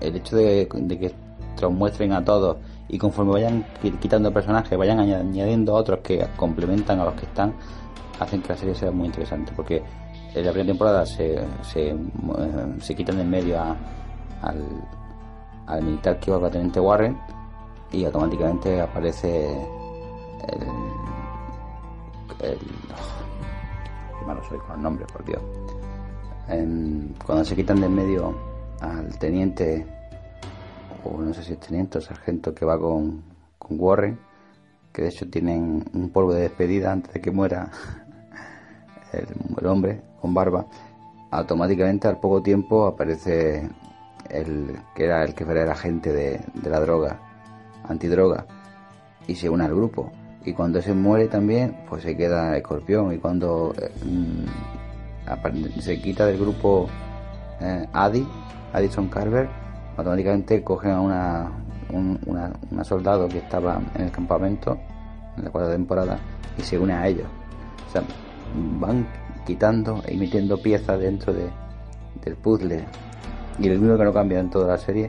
el hecho de, que te muestren a todos y conforme vayan quitando personajes, vayan añadiendo otros que complementan a los que están, hacen que la serie sea muy interesante. Porque en la primera temporada se, se, eh, quitan de en medio al, al militar que iba con teniente Warren y automáticamente aparece el. el qué malo soy con el nombre, por Dios. cuando se quitan de en medio al teniente, o no sé si es teniente o sargento que va con, con Warren, que de hecho tienen un polvo de despedida antes de que muera el, hombre con barba, automáticamente al poco tiempo aparece el que era el que era el agente de, la droga, antidroga, y se une al grupo. Y cuando ese muere también, pues se queda escorpión. Y cuando eh, mm, se quita del grupo eh, Adi, Addison Carver, automáticamente cogen a una, una, soldado que estaba en el campamento en la cuarta temporada y se une a ellos. O sea, van quitando e metiendo piezas dentro de, del puzzle. Y el único que no cambia en toda la serie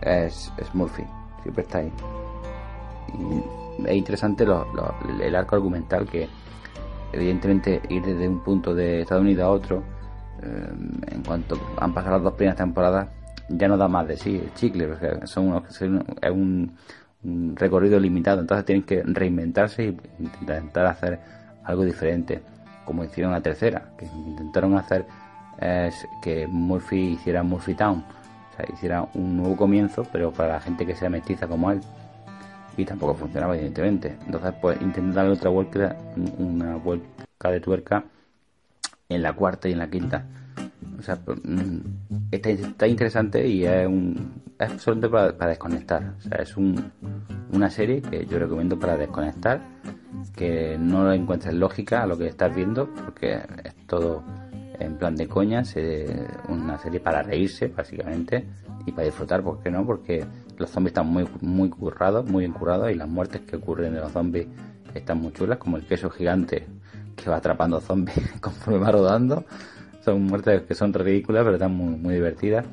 es, es Murphy, siempre está ahí. Es interesante el arco argumental que, evidentemente, ir desde un punto de Estados Unidos a otro eh, en cuanto han pasado las dos primeras temporadas, ya no da más de sí el chicle, porque son es un, recorrido limitado, entonces tienen que reinventarse e intentar hacer algo diferente, como hicieron la tercera, que intentaron hacer es que Murphy hiciera Murphy Town, o sea, hiciera un nuevo comienzo, pero para la gente que sea mestiza como él. Y tampoco funcionaba, evidentemente. Entonces, pues intentar darle otra vuelta, una vuelta de tuerca en la cuarta y en la quinta. O sea, pues, mm, está, interesante y es, un, es solamente para, desconectar. O sea, es un, una serie que yo recomiendo para desconectar, que no encuentres lógica a lo que estás viendo, porque es todo en plan de coña, una serie para reírse, básicamente, y para disfrutar, ¿por qué no? Porque los zombies están muy, muy currados, muy bien currados, y las muertes que ocurren de los zombies están muy chulas, como el queso gigante que va atrapando zombies conforme va rodando. Son muertes que son ridículas, pero están muy, muy divertidas.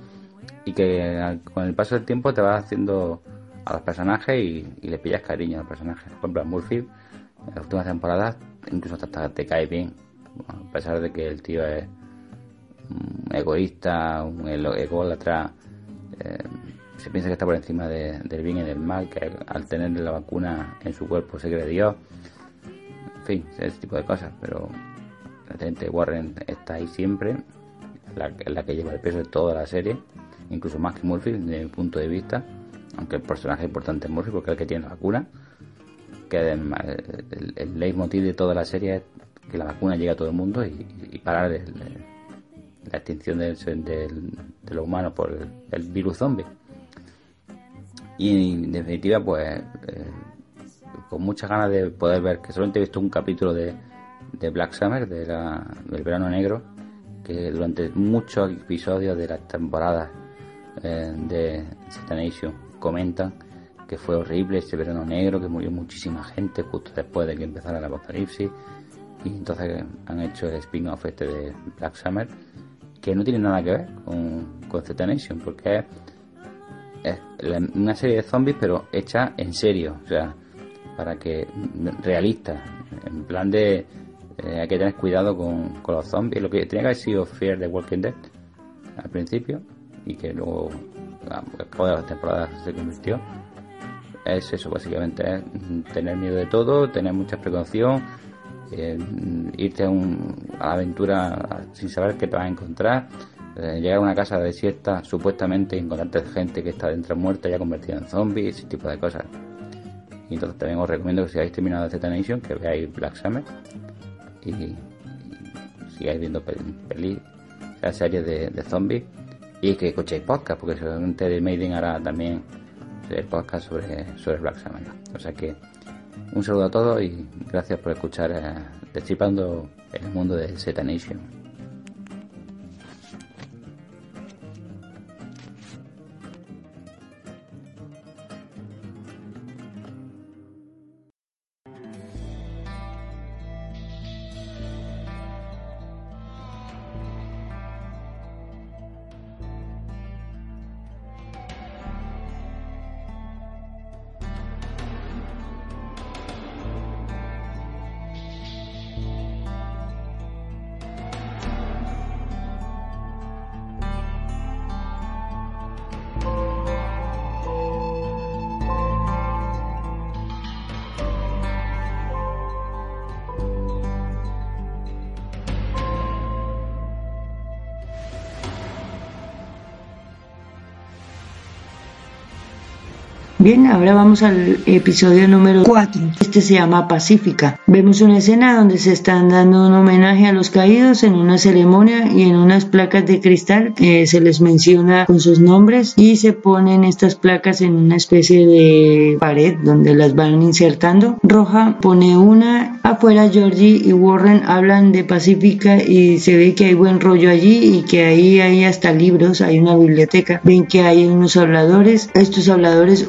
Y que con el paso del tiempo te vas haciendo a los personajes y, le pillas cariño a los personajes. Por ejemplo, a Murphy, en las últimas temporadas, incluso hasta te cae bien. A pesar de que el tío es egoísta, un ególatra, eh, se piensa que está por encima del bien y del mal, que al tener la vacuna en su cuerpo se cree Dios. Fin, ese tipo de cosas, pero la gente Warren está ahí siempre, la, la que lleva el peso de toda la serie, incluso más que Murphy, desde mi punto de vista, aunque el personaje importante es Murphy porque es el que tiene la vacuna, que el, el, leitmotiv de toda la serie es que la vacuna llegue a todo el mundo y, parar la extinción de los humanos por el, virus zombie. Y en definitiva, pues, eh, con muchas ganas de poder ver, que solamente he visto un capítulo de, Black Summer, de del verano negro, que durante muchos episodios de las temporadas eh, de Nation comentan que fue horrible ese verano negro, que murió muchísima gente justo después de que empezara el apocalipsis. Y entonces han hecho el spin-off este de Black Summer, que no tiene nada que ver con, con Z Nation, porque es, una serie de zombies, pero hecha en serio, o sea, para que realista, en plan de eh, hay que tener cuidado con, con, los zombies, lo que tenía que haber sido Fear the Walking Dead al principio y que luego a cabo de las temporadas se convirtió es eso, básicamente, es tener miedo de todo, tener mucha precaución, eh, irte a, un, aventura sin saber qué te vas a encontrar, eh, llegar a una casa desierta supuestamente encontrarte gente que está dentro muerta ya convertida en zombies, ese tipo de cosas. Y entonces también os recomiendo que si habéis terminado Z Nation, que veáis Black Summer y, sigáis viendo pelis, la serie de, de zombies y que escuchéis podcast, porque seguramente de Maiden hará también el podcast sobre, sobre Black Summer. O sea que un saludo a todos y gracias por escuchar eh, Destripando el mundo de Z Nation. Bien, ahora vamos al episodio número 4. Este se llama Pacífica. Vemos una escena donde se están dando un homenaje a los caídos en una ceremonia y en unas placas de cristal se les menciona con sus nombres y se ponen estas placas en una especie de pared donde las van insertando. Roja pone una, afuera Georgie y Warren hablan de Pacífica y se ve que hay buen rollo allí y que ahí hay hasta libros, hay una biblioteca. Ven que hay unos habladores, estos habladores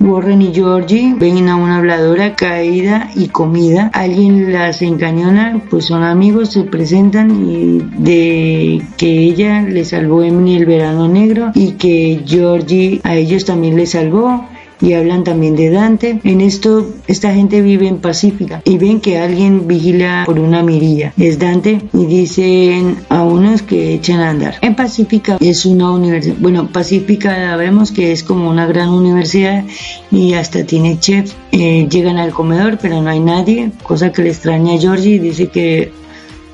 Warren y Georgie ven a una habladora caída y comida. Alguien las encañona, pues son amigos, se presentan y de que ella le salvó Emily el verano negro y que Georgie a ellos también les salvó y hablan también de Dante. En esto, esta gente vive en Pacífica y ven que alguien vigila por una mirilla. Es Dante y dicen a unos que echen a andar. En Pacífica es una universidad, bueno, Pacífica vemos que es como una gran universidad y hasta tiene chef. Eh, llegan al comedor, pero no hay nadie, cosa que le extraña a Georgie. Dice que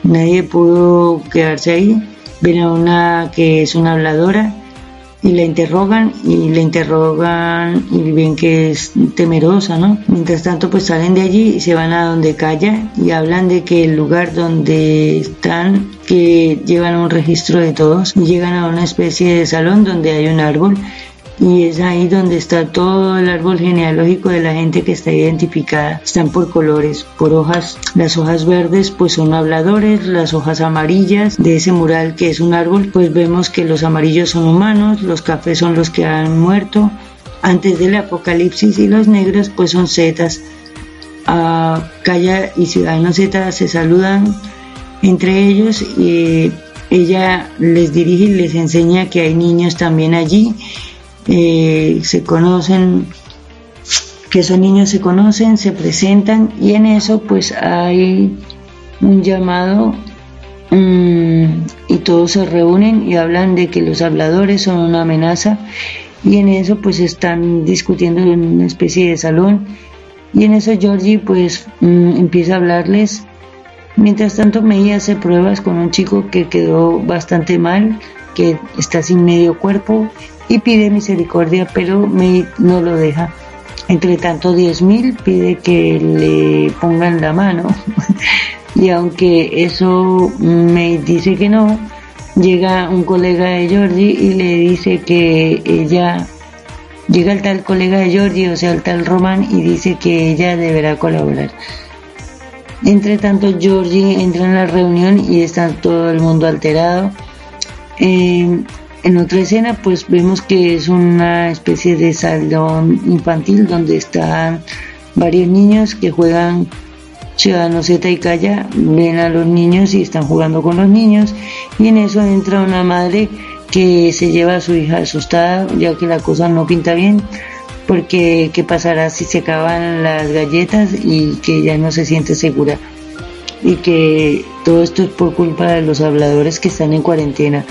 nadie pudo quedarse ahí. Ven a una que es una habladora y la interrogan y la interrogan y ven que es temerosa, ¿no? Mientras tanto pues salen de allí y se van a donde calla y hablan de que el lugar donde están que llevan un registro de todos y llegan a una especie de salón donde hay un árbol y es ahí donde está todo el árbol genealógico de la gente que está identificada. Están por colores, por hojas. Las hojas verdes pues son habladores, las hojas amarillas de ese mural que es un árbol pues vemos que los amarillos son humanos, los cafés son los que han muerto antes del apocalipsis y los negros pues son zetas. a Calla y Ciudadano Z se saludan entre ellos y ella les dirige y les enseña que hay niños también allí eh, se conocen, que esos niños se conocen, se presentan y en eso pues hay un llamado mm, y todos se reúnen y hablan de que los habladores son una amenaza y en eso pues están discutiendo en una especie de salón y en eso Georgie pues mm, empieza a hablarles. Mientras tanto me hace pruebas con un chico que quedó bastante mal que está sin medio cuerpo y pide misericordia, pero May no lo deja. Entre tanto, 10.000 pide que le pongan la mano y aunque eso me dice que no, llega un colega de Georgie y le dice que ella, llega el tal colega de Georgie, o sea, el tal Román, y dice que ella deberá colaborar. Entre tanto, Georgie entra en la reunión y está todo el mundo alterado. Eh, en otra escena, pues vemos que es una especie de salón infantil donde están varios niños que juegan Ciudadano Z y Calla, ven a los niños y están jugando con los niños y en eso entra una madre que se lleva a su hija asustada ya que la cosa no pinta bien porque qué pasará si se acaban las galletas y que ya no se siente segura y que todo esto es por culpa de los habladores que están en cuarentena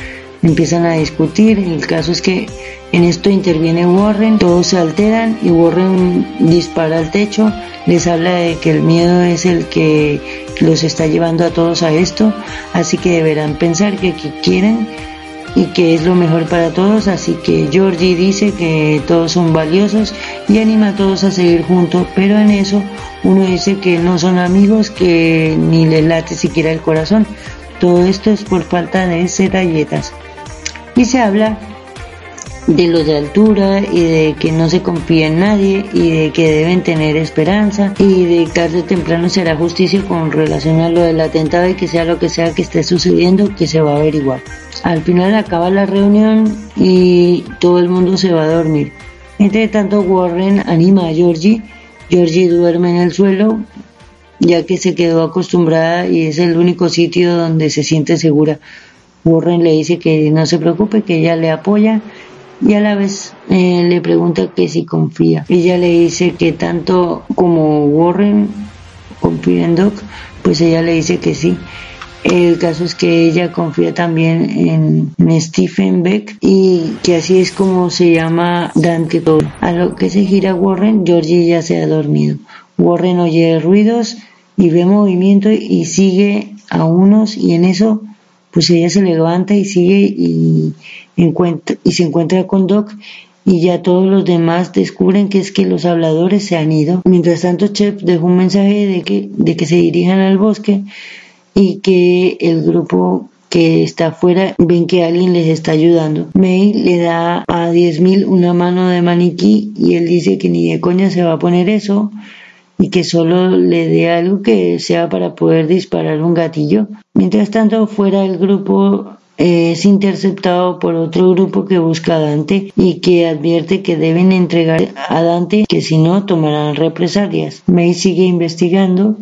empiezan a discutir. El caso es que en esto interviene Warren, todos se alteran y Warren dispara al techo, les habla de que el miedo es el que los está llevando a todos a esto, así que deberán pensar que, quieren y que es lo mejor para todos, así que Georgie dice que todos son valiosos y anima a todos a seguir juntos, pero en eso uno dice que no son amigos, que ni les late siquiera el corazón. Todo esto es por falta de seralletas y se habla de los de altura y de que no se confía en nadie y de que deben tener esperanza y de que tarde o temprano será justicia con relación a lo del atentado y que sea lo que sea que esté sucediendo que se va a averiguar. Al final acaba la reunión y todo el mundo se va a dormir. Entre tanto Warren anima a Georgie. Georgie duerme en el suelo ya que se quedó acostumbrada y es el único sitio donde se siente segura Warren le dice que no se preocupe, que ella le apoya y a la vez eh, le pregunta que si confía. Ella le dice que tanto como Warren confía en Doc, pues ella le dice que sí. El caso es que ella confía también en, Stephen Beck y que así es como se llama Dante. A lo que se gira Warren, Georgie ya se ha dormido. Warren oye ruidos y ve movimiento y sigue a unos y en eso pues ella se levanta y sigue y, encuentra, y se encuentra con Doc y ya todos los demás descubren que es que los habladores se han ido. Mientras tanto, Chef dejó un mensaje de que, de que se dirijan al bosque y que el grupo que está afuera ven que alguien les está ayudando. May le da a 10.000 una mano de maniquí y él dice que ni de coña se va a poner eso y que solo le dé algo que sea para poder disparar un gatillo. Mientras tanto, fuera el grupo es interceptado por otro grupo que busca a Dante y que advierte que deben entregar a Dante que si no tomarán represalias. May sigue investigando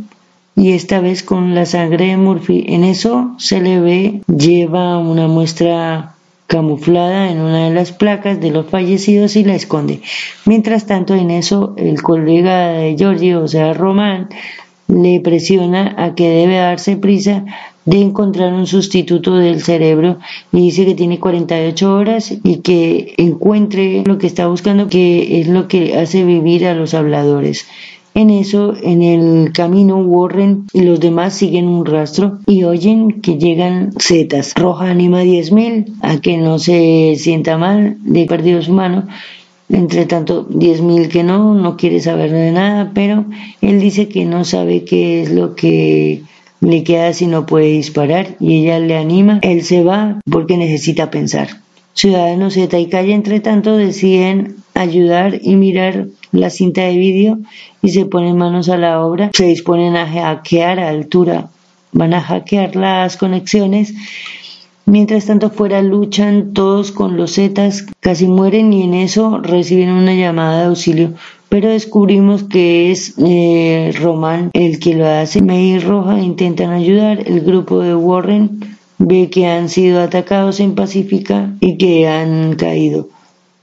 y esta vez con la sangre de Murphy. En eso se le ve lleva una muestra camuflada en una de las placas de los fallecidos y la esconde. Mientras tanto, en eso, el colega de Georgie, o sea, Román, le presiona a que debe darse prisa de encontrar un sustituto del cerebro y dice que tiene 48 horas y que encuentre lo que está buscando, que es lo que hace vivir a los habladores. En eso, en el camino, Warren y los demás siguen un rastro y oyen que llegan setas. Roja anima 10.000 a que no se sienta mal de perdido su mano. Entre tanto, 10.000 que no, no quiere saber de nada, pero él dice que no sabe qué es lo que le queda si no puede disparar y ella le anima. Él se va porque necesita pensar. Ciudadanos Z y Calle, entre tanto, deciden ayudar y mirar la cinta de vídeo y se ponen manos a la obra, se disponen a hackear a altura, van a hackear las conexiones. Mientras tanto fuera luchan todos con los Zetas, casi mueren y en eso reciben una llamada de auxilio. Pero descubrimos que es eh, Román el que lo hace. May y Roja intentan ayudar. El grupo de Warren ve que han sido atacados en Pacífica y que han caído.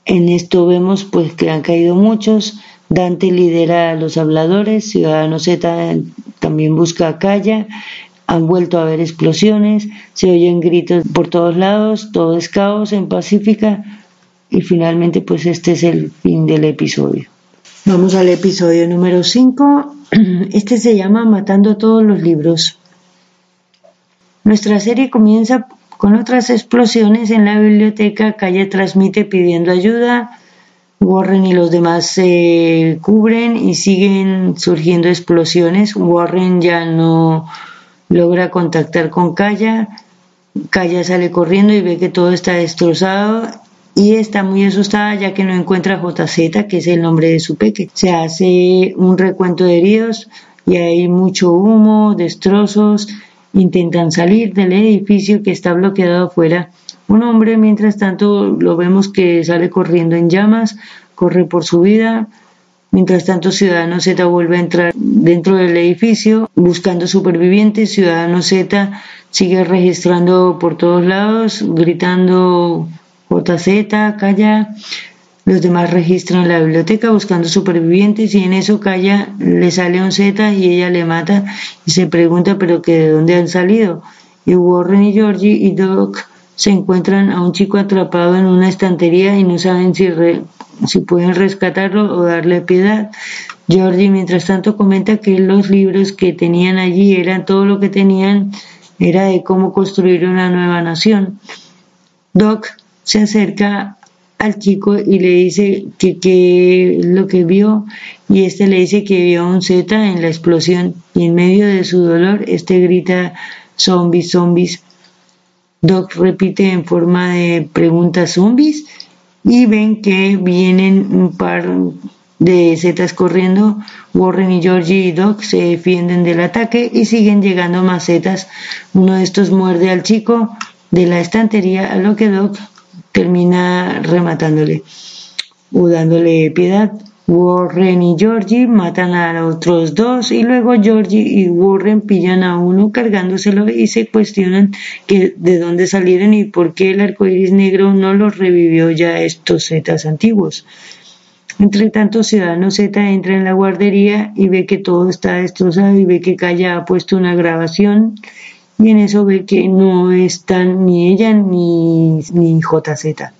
En esto vemos pues que han caído muchos. Dante lidera a los habladores, Ciudadano Z también busca a Calla, han vuelto a haber explosiones, se oyen gritos por todos lados, todo es caos en Pacífica y finalmente pues este es el fin del episodio. Vamos al episodio número 5. Este se llama Matando todos los libros. Nuestra serie comienza con otras explosiones en la biblioteca, Calle transmite pidiendo ayuda. Warren y los demás se cubren y siguen surgiendo explosiones. Warren ya no logra contactar con Kaya. Kaya sale corriendo y ve que todo está destrozado y está muy asustada ya que no encuentra a JZ, que es el nombre de su peque. Se hace un recuento de heridos y hay mucho humo, destrozos. Intentan salir del edificio que está bloqueado afuera un hombre, mientras tanto, lo vemos que sale corriendo en llamas, corre por su vida. Mientras tanto, Ciudadano Z vuelve a entrar dentro del edificio buscando supervivientes. Ciudadano Z sigue registrando por todos lados, gritando JZ, calla. Los demás registran la biblioteca buscando supervivientes y en eso calla, le sale un Z y ella le mata y se pregunta pero que de dónde han salido. Y Warren y Georgie y Doc se encuentran a un chico atrapado en una estantería y no saben si, si pueden rescatarlo o darle piedad. Georgie, mientras tanto, comenta que los libros que tenían allí eran todo lo que tenían, era de cómo construir una nueva nación. Doc se acerca al chico y le dice que, lo que vio y este le dice que vio un Z en la explosión y en medio de su dolor este grita zombies, zombies Doc repite en forma de preguntas zombies y ven que vienen un par de zetas corriendo. Warren y Georgie y Doc se defienden del ataque y siguen llegando más zetas. Uno de estos muerde al chico de la estantería, a lo que Doc termina rematándole o dándole piedad. Warren y Georgie matan a los otros dos y luego Georgie y Warren pillan a uno cargándoselo y se cuestionan que de dónde salieron y por qué el arco iris negro no los revivió ya estos Zetas antiguos. Entre tanto, Ciudadano Z entra en la guardería y ve que todo está destrozado y ve que Kaya ha puesto una grabación y en eso ve que no están ni ella ni, ni JZ.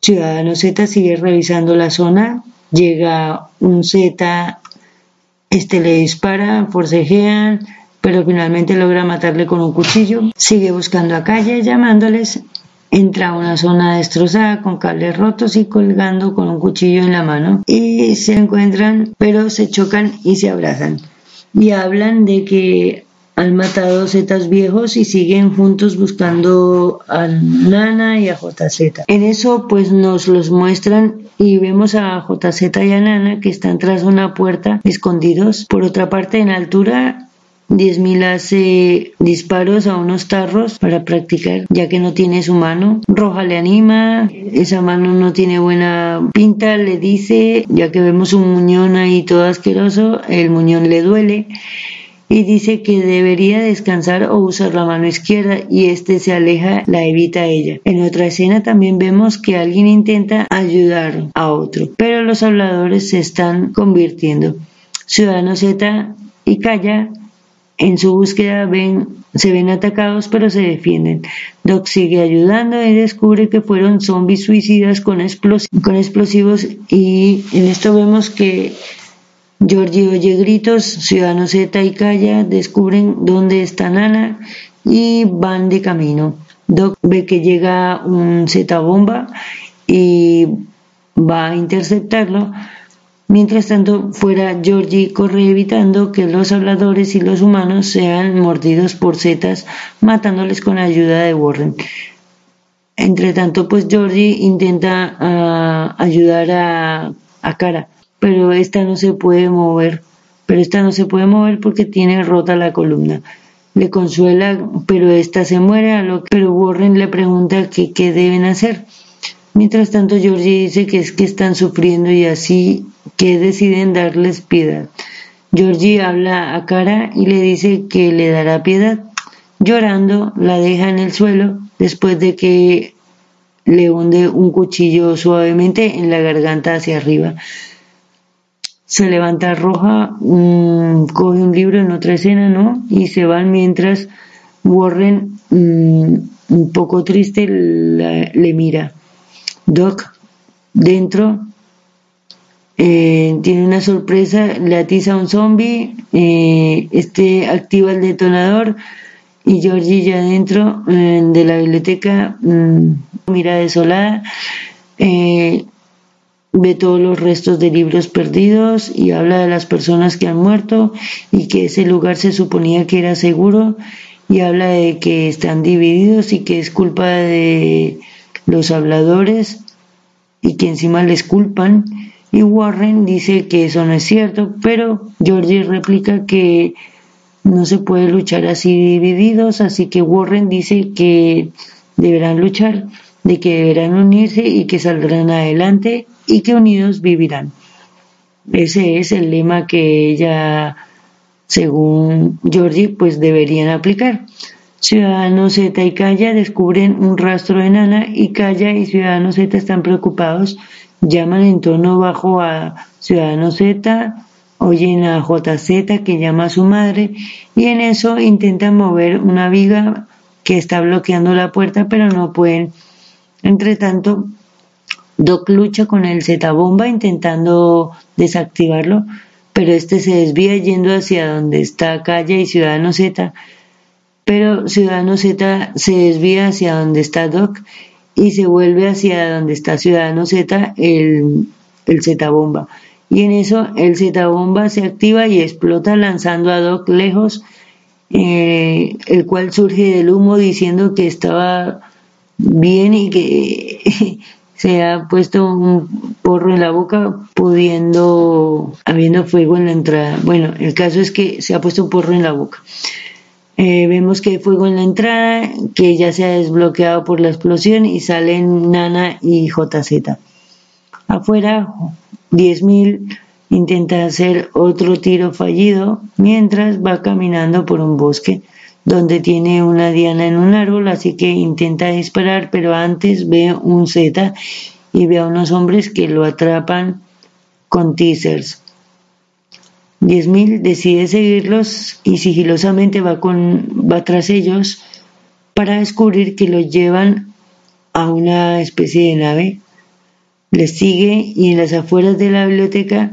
Ciudadano Z sigue revisando la zona llega un Z, este le dispara, forcejean, pero finalmente logra matarle con un cuchillo. Sigue buscando a calle, llamándoles. Entra a una zona destrozada con cables rotos y colgando con un cuchillo en la mano. Y se encuentran, pero se chocan y se abrazan. Y hablan de que han matado Zetas viejos y siguen juntos buscando a Nana y a JZ. En eso pues nos los muestran y vemos a JZ y a Nana que están tras una puerta escondidos. Por otra parte en altura 10.000 hace disparos a unos tarros para practicar, ya que no tiene su mano. Roja le anima, esa mano no tiene buena pinta, le dice, ya que vemos un muñón ahí todo asqueroso, el muñón le duele y dice que debería descansar o usar la mano izquierda y este se aleja, la evita ella. En otra escena también vemos que alguien intenta ayudar a otro, pero los habladores se están convirtiendo. Ciudadano Z y Calla en su búsqueda ven, se ven atacados pero se defienden. Doc sigue ayudando y descubre que fueron zombies suicidas con, con explosivos y en esto vemos que Georgie oye gritos, Ciudadano Z y Calla descubren dónde está Nana y van de camino. Doc ve que llega un Z bomba y va a interceptarlo. Mientras tanto, fuera Georgie corre evitando que los habladores y los humanos sean mordidos por zetas, matándoles con ayuda de Warren. Entre tanto, pues Georgie intenta ah, ayudar a, a Cara, pero esta no se puede mover, pero esta no se puede mover porque tiene rota la columna. Le consuela, pero esta se muere, a lo que, pero Warren le pregunta que qué deben hacer. Mientras tanto, Georgie dice que es que están sufriendo y así que deciden darles piedad. Georgie habla a Cara y le dice que le dará piedad. Llorando, la deja en el suelo después de que le hunde un cuchillo suavemente en la garganta hacia arriba se levanta roja, coge un libro en otra escena, ¿no? Y se van mientras Warren, mm, un poco triste, le mira. Doc, dentro, eh, tiene una sorpresa, le atiza a un zombie, eh, este activa el detonador y Georgie ya dentro eh, de la biblioteca mm, mira desolada. Ve todos los restos de libros perdidos y habla de las personas que han muerto y que ese lugar se suponía que era seguro y habla de que están divididos y que es culpa de los habladores y que encima les culpan. Y Warren dice que eso no es cierto, pero Georgie replica que no se puede luchar así divididos, así que Warren dice que deberán luchar, de que deberán unirse y que saldrán adelante y que unidos vivirán. Ese es el lema que ella, según Georgie, pues deberían aplicar. Ciudadanos Z y Calla descubren un rastro de Nana y Calla y Ciudadanos Z están preocupados, llaman en tono bajo a Ciudadanos Z, oyen a JZ que llama a su madre y en eso intentan mover una viga que está bloqueando la puerta pero no pueden. Entre tanto, Doc lucha con el Z-bomba intentando desactivarlo, pero este se desvía yendo hacia donde está Calle y Ciudadano Z, pero Ciudadano Z se desvía hacia donde está Doc y se vuelve hacia donde está Ciudadano Z el, el Z-bomba. Y en eso el Z-bomba se activa y explota lanzando a Doc lejos, eh, el cual surge del humo diciendo que estaba bien y que se ha puesto un porro en la boca pudiendo, habiendo fuego en la entrada. Bueno, el caso es que se ha puesto un porro en la boca. Eh, vemos que hay fuego en la entrada, que ya se ha desbloqueado por la explosión y salen Nana y JZ. Afuera, 10.000 intenta hacer otro tiro fallido mientras va caminando por un bosque donde tiene una diana en un árbol, así que intenta disparar, pero antes ve un Z y ve a unos hombres que lo atrapan con teasers. 10.000 decide seguirlos y sigilosamente va, con, va tras ellos para descubrir que los llevan a una especie de nave. Les sigue y en las afueras de la biblioteca,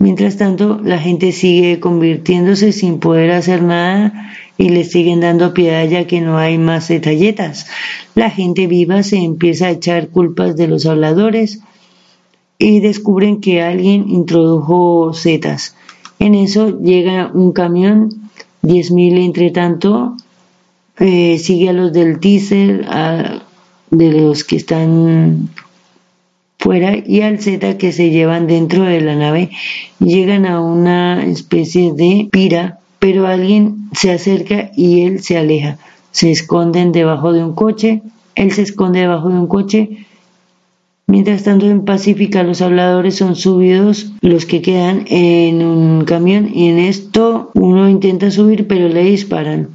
mientras tanto, la gente sigue convirtiéndose sin poder hacer nada y le siguen dando piedad ya que no hay más detalletas. La gente viva se empieza a echar culpas de los habladores y descubren que alguien introdujo setas. En eso llega un camión, 10.000 entre tanto, eh, sigue a los del teaser, a, de los que están fuera y al Z que se llevan dentro de la nave llegan a una especie de pira pero alguien se acerca y él se aleja. Se esconden debajo de un coche, él se esconde debajo de un coche. Mientras tanto, en Pacífica los habladores son subidos, los que quedan en un camión, y en esto uno intenta subir, pero le disparan.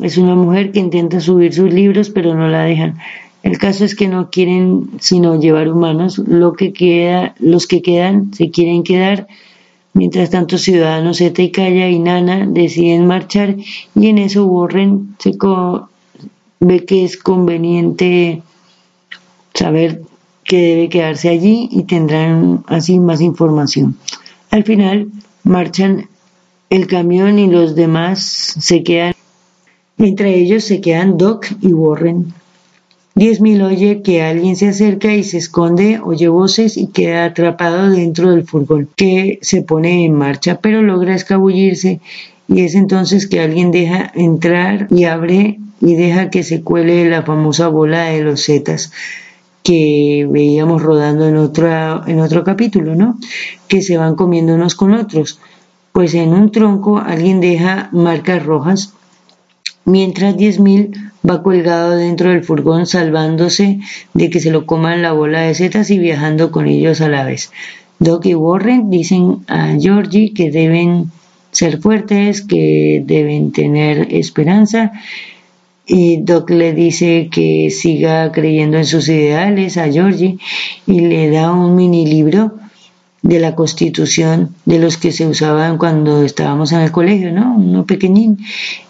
Es una mujer que intenta subir sus libros, pero no la dejan. El caso es que no quieren sino llevar humanos. Lo que queda, los que quedan se quieren quedar Mientras tanto, Ciudadanos Z y Calla y Nana deciden marchar y en eso Warren se ve que es conveniente saber que debe quedarse allí y tendrán así más información. Al final marchan el camión y los demás se quedan, entre ellos se quedan Doc y Warren. Diez mil oye que alguien se acerca y se esconde, oye voces y queda atrapado dentro del furgón, que se pone en marcha, pero logra escabullirse y es entonces que alguien deja entrar y abre y deja que se cuele la famosa bola de los zetas que veíamos rodando en otro, en otro capítulo, ¿no? Que se van comiendo unos con otros. Pues en un tronco alguien deja marcas rojas, mientras diez mil va colgado dentro del furgón salvándose de que se lo coman la bola de setas y viajando con ellos a la vez. Doc y Warren dicen a Georgie que deben ser fuertes, que deben tener esperanza y Doc le dice que siga creyendo en sus ideales a Georgie y le da un mini libro de la constitución de los que se usaban cuando estábamos en el colegio, ¿no? Uno pequeñín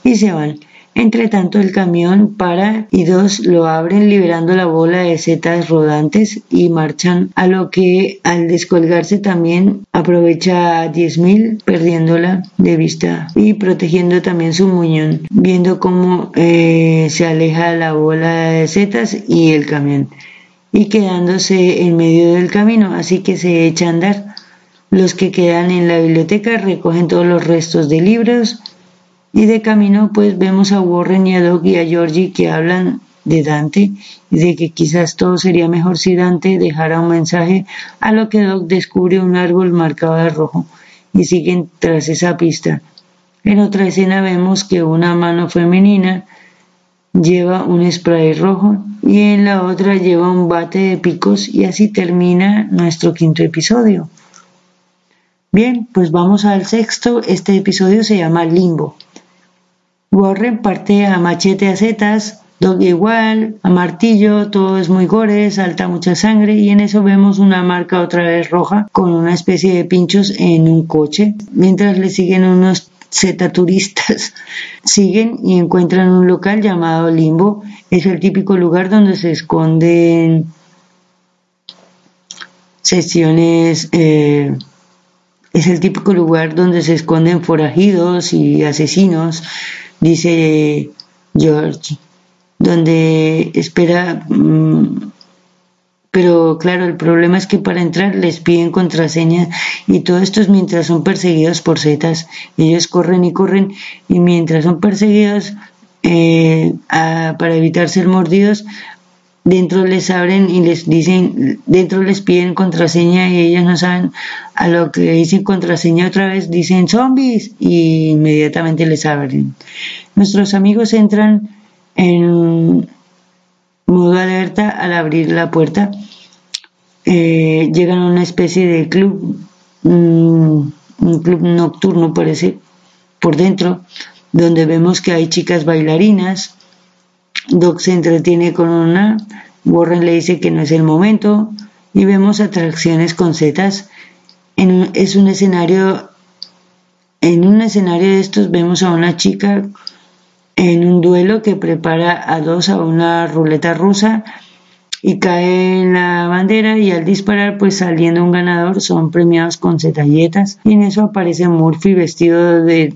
y se van. Entre tanto, el camión para y dos lo abren liberando la bola de setas rodantes y marchan a lo que al descolgarse también aprovecha a 10.000 perdiéndola de vista y protegiendo también su muñón, viendo cómo eh, se aleja la bola de setas y el camión. y quedándose en medio del camino, así que se echa a andar. Los que quedan en la biblioteca recogen todos los restos de libros y de camino pues vemos a Warren y a Doug y a Georgie que hablan de Dante y de que quizás todo sería mejor si Dante dejara un mensaje, a lo que Doc descubre un árbol marcado de rojo y siguen tras esa pista. En otra escena vemos que una mano femenina lleva un spray rojo y en la otra lleva un bate de picos y así termina nuestro quinto episodio. Bien, pues vamos al sexto. Este episodio se llama Limbo. Warren parte a machete a setas Dog igual, a martillo, todo es muy gore, salta mucha sangre y en eso vemos una marca otra vez roja con una especie de pinchos en un coche, mientras le siguen unos Z turistas. Siguen y encuentran un local llamado Limbo. Es el típico lugar donde se esconden sesiones. Eh, es el típico lugar donde se esconden forajidos y asesinos, dice George donde espera, mm, pero claro, el problema es que para entrar les piden contraseñas y todo esto es mientras son perseguidos por setas. Ellos corren y corren y mientras son perseguidos eh, para evitar ser mordidos, dentro les abren y les dicen, dentro les piden contraseña y ellos no saben a lo que dicen contraseña otra vez, dicen zombies y inmediatamente les abren. Nuestros amigos entran en modo alerta al abrir la puerta. Eh, llegan a una especie de club, un club nocturno parece, por dentro, donde vemos que hay chicas bailarinas. Doc se entretiene con una, Warren le dice que no es el momento y vemos atracciones con setas. En, es un escenario, en un escenario de estos vemos a una chica en un duelo que prepara a dos a una ruleta rusa y cae en la bandera y al disparar pues saliendo un ganador son premiados con zetalletas y en eso aparece Murphy vestido de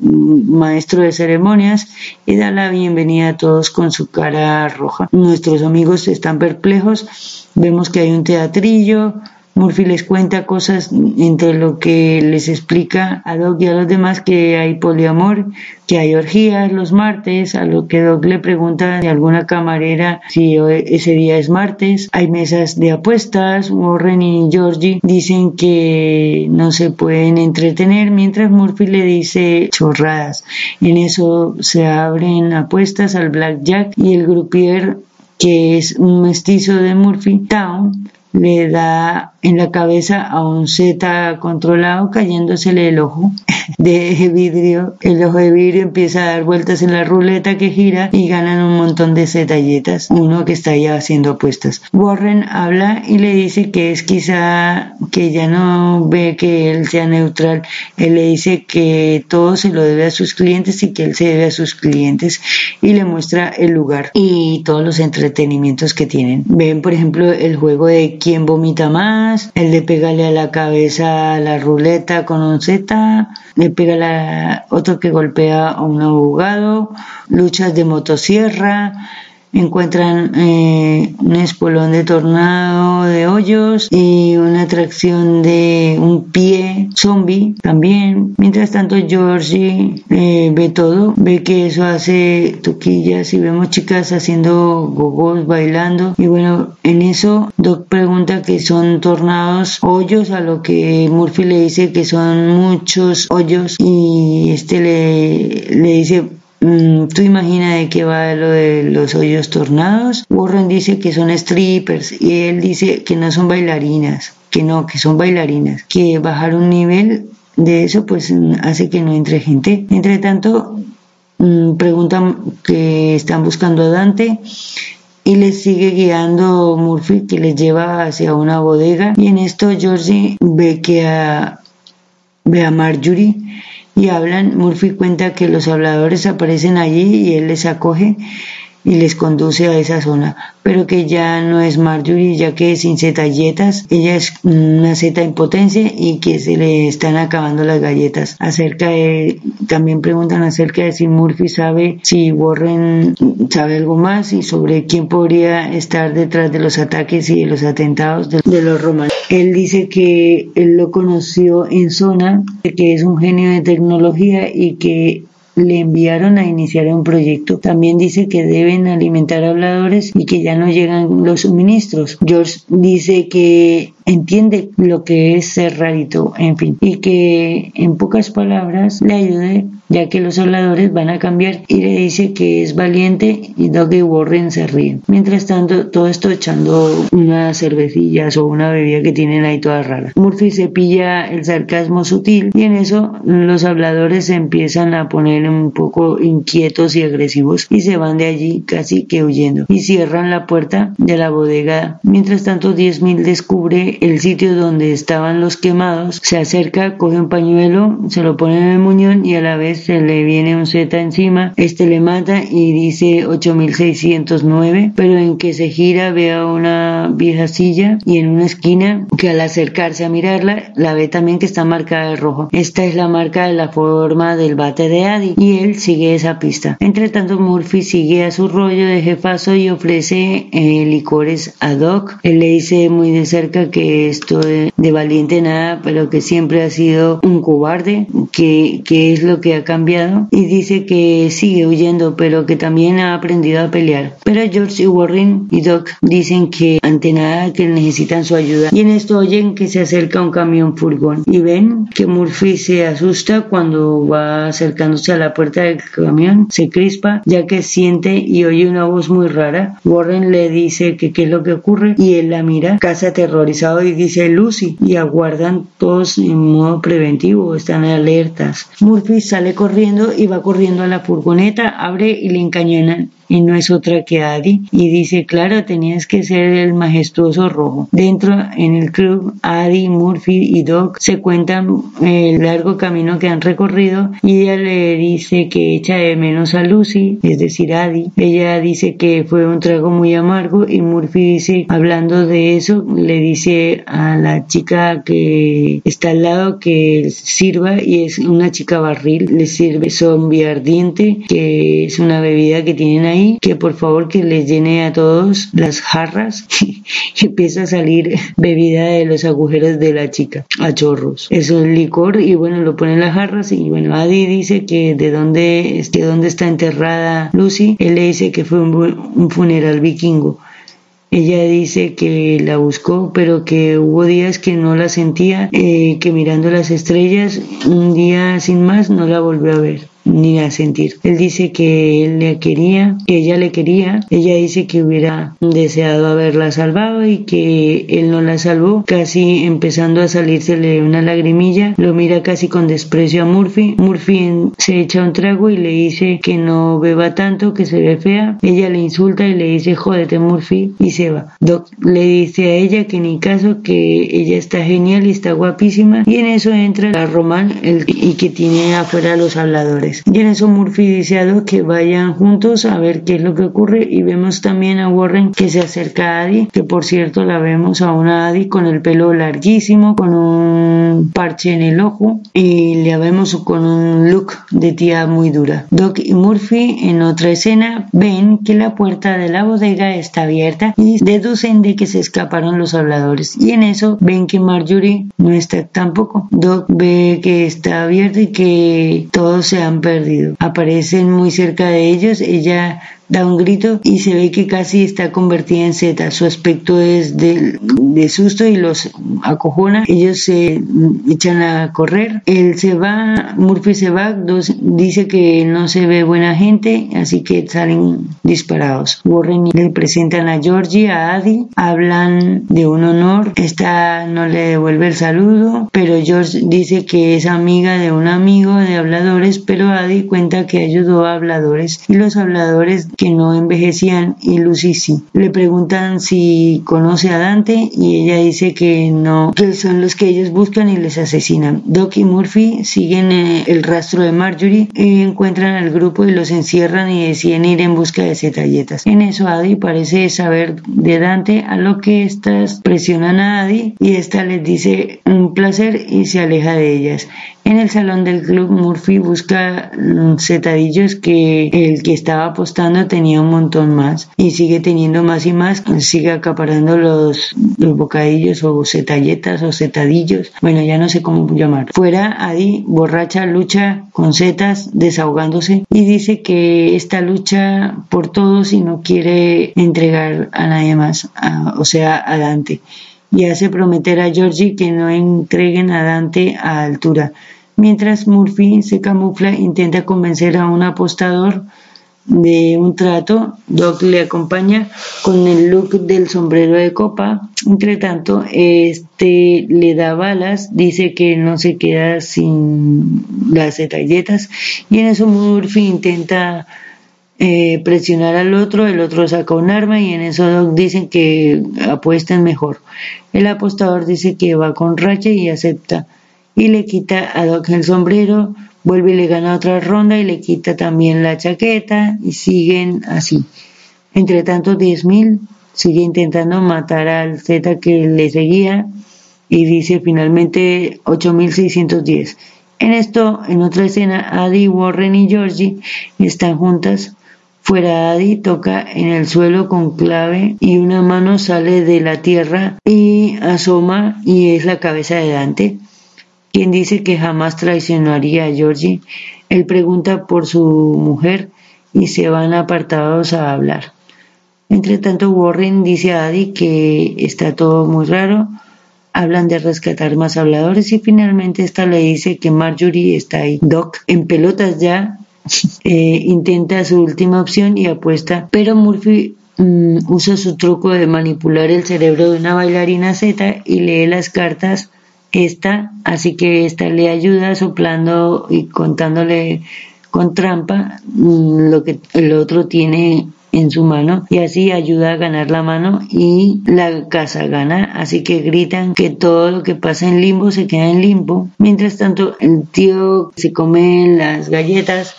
maestro de ceremonias y da la bienvenida a todos con su cara roja. Nuestros amigos están perplejos, vemos que hay un teatrillo, Murphy les cuenta cosas entre lo que les explica a Doc y a los demás que hay poliamor, que hay orgías los martes, a lo que Doc le pregunta de alguna camarera si ese día es martes, hay mesas de apuestas, Warren y Georgie dicen que no se pueden entretener mientras Murphy le dice chorradas. En eso se abren apuestas al blackjack y el grupier que es un mestizo de Murphy Town le da en la cabeza a un Z controlado cayéndosele el ojo de vidrio. El ojo de vidrio empieza a dar vueltas en la ruleta que gira y ganan un montón de zetalletas. Uno que está ya haciendo apuestas. Warren habla y le dice que es quizá que ya no ve que él sea neutral. Él le dice que todo se lo debe a sus clientes y que él se debe a sus clientes y le muestra el lugar y todos los entretenimientos que tienen. Ven, por ejemplo, el juego de quién vomita más, el de pegarle a la cabeza la ruleta con un Z, le pega la, otro que golpea a un abogado, luchas de motosierra, encuentran eh, un espolón de tornado de hoyos y una atracción de un pie zombie también. Mientras tanto Georgie eh, ve todo, ve que eso hace toquillas y vemos chicas haciendo gogos, bailando y bueno, en eso Doc pregunta que son tornados hoyos a lo que Murphy le dice que son muchos hoyos y este le, le dice ¿Tú imaginas de qué va lo de los hoyos tornados? Warren dice que son strippers y él dice que no son bailarinas, que no, que son bailarinas, que bajar un nivel de eso pues mm, hace que no entre gente. Entre tanto, mm, preguntan que están buscando a Dante y les sigue guiando Murphy que les lleva hacia una bodega y en esto Georgie ve que a, ve a Marjorie y hablan. Murphy cuenta que los habladores aparecen allí y él les acoge y les conduce a esa zona, pero que ya no es Marjorie, ya que sin galletas, ella es una zeta en potencia y que se le están acabando las galletas. Acerca de, también preguntan acerca de si Murphy sabe si Warren sabe algo más y sobre quién podría estar detrás de los ataques y de los atentados de, de los romanos. Él dice que él lo conoció en zona, que es un genio de tecnología y que le enviaron a iniciar un proyecto. También dice que deben alimentar habladores y que ya no llegan los suministros. George dice que entiende lo que es ser rarito, en fin, y que en pocas palabras le ayude ya que los habladores van a cambiar y le dice que es valiente y Doug y Warren se ríen. Mientras tanto, todo esto echando unas cervecillas o una bebida que tienen ahí todas raras. Murphy se pilla el sarcasmo sutil y en eso los habladores se empiezan a poner un poco inquietos y agresivos y se van de allí casi que huyendo y cierran la puerta de la bodega. Mientras tanto, 10.000 descubre el sitio donde estaban los quemados, se acerca, coge un pañuelo, se lo pone en el muñón y a la vez se le viene un Z encima, este le mata y dice 8609, pero en que se gira ve a una vieja silla y en una esquina que al acercarse a mirarla la ve también que está marcada de rojo. Esta es la marca de la forma del bate de Adi y él sigue esa pista. Entre tanto Murphy sigue a su rollo de jefazo y ofrece eh, licores a Doc. Él le dice muy de cerca que esto de, de valiente nada, pero que siempre ha sido un cobarde, que, que es lo que ha cambiado y dice que sigue huyendo pero que también ha aprendido a pelear. Pero George y Warren y Doc dicen que ante nada que necesitan su ayuda y en esto oyen que se acerca un camión furgón y ven que Murphy se asusta cuando va acercándose a la puerta del camión, se crispa ya que siente y oye una voz muy rara. Warren le dice que qué es lo que ocurre y él la mira casi aterrorizado y dice Lucy y aguardan todos en modo preventivo, están alertas. Murphy sale corriendo y va corriendo a la furgoneta, abre y le encañonan y no es otra que Adi. Y dice claro tenías que ser el majestuoso rojo dentro en el club Adi Murphy y Doc se cuentan el largo camino que han recorrido y ella le dice que echa de menos a Lucy es decir Adi. Ella dice que fue un trago muy amargo y Murphy dice hablando de eso le dice a la chica que está al lado que sirva y es una chica barril le sirve zombie ardiente que es una bebida que tienen ahí que por favor que les llene a todos las jarras y empieza a salir bebida de los agujeros de la chica a chorros. Eso es licor y bueno, lo ponen las jarras y bueno, Adi dice que de dónde, de dónde está enterrada Lucy. Él le dice que fue un, funeral vikingo. Ella dice que la buscó, pero que hubo días que no la sentía, eh, que mirando las estrellas, un día sin más no la volvió a ver ni a sentir. Él dice que él le quería, que ella le quería. Ella dice que hubiera deseado haberla salvado y que él no la salvó. Casi empezando a salírsele una lagrimilla, lo mira casi con desprecio a Murphy. Murphy se echa un trago y le dice que no beba tanto, que se ve fea. Ella le insulta y le dice jódete Murphy y se va. Doc le dice a ella que ni caso, que ella está genial y está guapísima. Y en eso entra la Román y que tiene afuera los habladores. Eso Murphy dice a Doc que vayan juntos a ver qué es lo que ocurre y vemos también a Warren que se acerca a Adi, que por cierto la vemos a una Adi con el pelo larguísimo, con un parche en el ojo y la vemos con un look de tía muy dura. Doc y Murphy en otra escena ven que la puerta de la bodega está abierta y deducen de que se escaparon los habladores y en eso ven que Marjorie no está tampoco. Doc ve que está abierta y que todos se han perdido. Aparecen muy cerca de ellos, ella da un grito y se ve que casi está convertida en Z. Su aspecto es de, susto y los acojona. Ellos se echan a correr. Él se va, Murphy se va, dice que no se ve buena gente, así que salen disparados. Warren le presentan a Georgie, a Adi, hablan de un honor. Esta no le devuelve el saludo, pero George dice que es amiga de un amigo de habladores, pero Adi cuenta que ayudó a habladores y los habladores que no envejecían y Lucy sí. Le preguntan si conoce a Dante y ella dice que no, que son los que ellos buscan y les asesinan. Doc y Murphy siguen eh, el rastro de Marjorie y encuentran al grupo y los encierran y deciden ir en busca de cetalletas. En eso Adi parece saber de Dante a lo que estas presionan a Adi y esta les dice un placer y se aleja de ellas. En el salón del club, Murphy busca setadillos que el que estaba apostando tenía un montón más y sigue teniendo más y más, sigue acaparando los, los bocadillos o setalletas o setadillos, bueno, ya no sé cómo llamar. Fuera, Adi, borracha, lucha con setas, desahogándose y dice que esta lucha por todos y no quiere entregar a nadie más, o sea, a Dante y hace prometer a Georgie que no entreguen a Dante a altura. Mientras Murphy se camufla, intenta convencer a un apostador de un trato. Doc le acompaña con el look del sombrero de copa. Entre tanto, este le da balas, dice que no se queda sin las detalletas y en eso Murphy intenta eh, presionar al otro, el otro saca un arma y en eso dicen que apuesten mejor. El apostador dice que va con racha y acepta y le quita a Doc el sombrero, vuelve y le gana otra ronda y le quita también la chaqueta y siguen así. Entre tanto, 10.000 sigue intentando matar al Z que le seguía y dice finalmente 8.610. En esto, en otra escena, Adi, Warren y Georgie están juntas Fuera Adi toca en el suelo con clave y una mano sale de la tierra y asoma y es la cabeza de Dante, quien dice que jamás traicionaría a Georgie. Él pregunta por su mujer y se van apartados a hablar. Entre tanto, Warren dice a Adi que está todo muy raro. Hablan de rescatar más habladores y finalmente esta le dice que Marjorie está ahí. Doc, en pelotas ya, eh, intenta su última opción y apuesta, pero Murphy mm, usa su truco de manipular el cerebro de una bailarina Z y lee las cartas esta, así que esta le ayuda soplando y contándole con trampa mm, lo que el otro tiene en su mano y así ayuda a ganar la mano y la casa gana. Así que gritan que todo lo que pasa en limbo se queda en limbo. Mientras tanto, el tío se come las galletas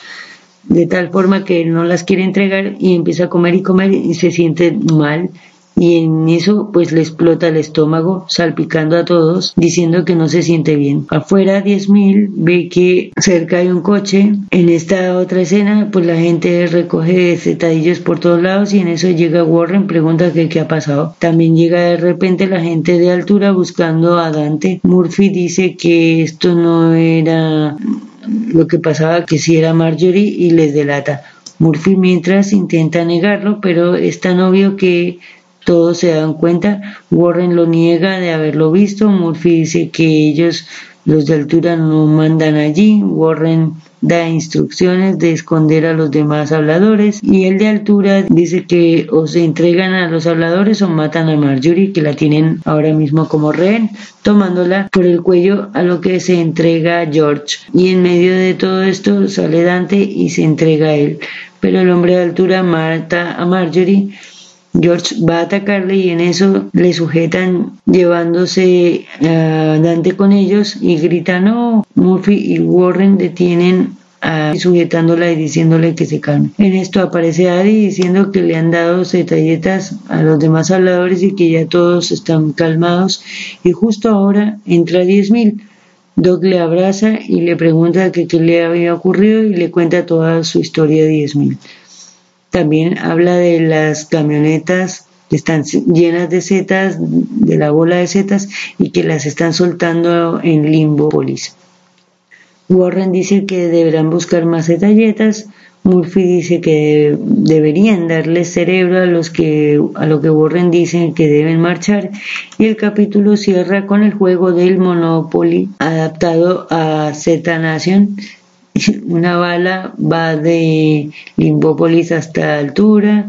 de tal forma que no las quiere entregar y empieza a comer y comer y se siente mal y en eso pues le explota el estómago salpicando a todos diciendo que no se siente bien. Afuera 10.000 ve que cerca hay un coche. En esta otra escena pues la gente recoge cetadillos por todos lados y en eso llega Warren, pregunta que qué ha pasado. También llega de repente la gente de altura buscando a Dante. Murphy dice que esto no era lo que pasaba, que si era Marjorie y les delata. Murphy mientras intenta negarlo, pero es tan obvio que todos se dan cuenta. Warren lo niega de haberlo visto. Murphy dice que ellos, los de altura, no mandan allí. Warren da instrucciones de esconder a los demás habladores y el de altura dice que o se entregan a los habladores o matan a Marjorie que la tienen ahora mismo como rehén tomándola por el cuello a lo que se entrega George y en medio de todo esto sale Dante y se entrega a él pero el hombre de altura mata a Marjorie George va a atacarle y en eso le sujetan llevándose a Dante con ellos y gritan no, Murphy y Warren detienen a sujetándola y diciéndole que se calme. En esto aparece Adi diciendo que le han dado detalletas a los demás habladores y que ya todos están calmados y justo ahora entra 10.000. Doc le abraza y le pregunta qué le había ocurrido y le cuenta toda su historia de 10.000. También habla de las camionetas que están llenas de setas, de la bola de setas, y que las están soltando en Limbopolis. Warren dice que deberán buscar más detalletas. Murphy dice que deberían darle cerebro a los que a lo que Warren dice que deben marchar y el capítulo cierra con el juego del Monopoly adaptado a Z Nation una bala va de Limbópolis hasta altura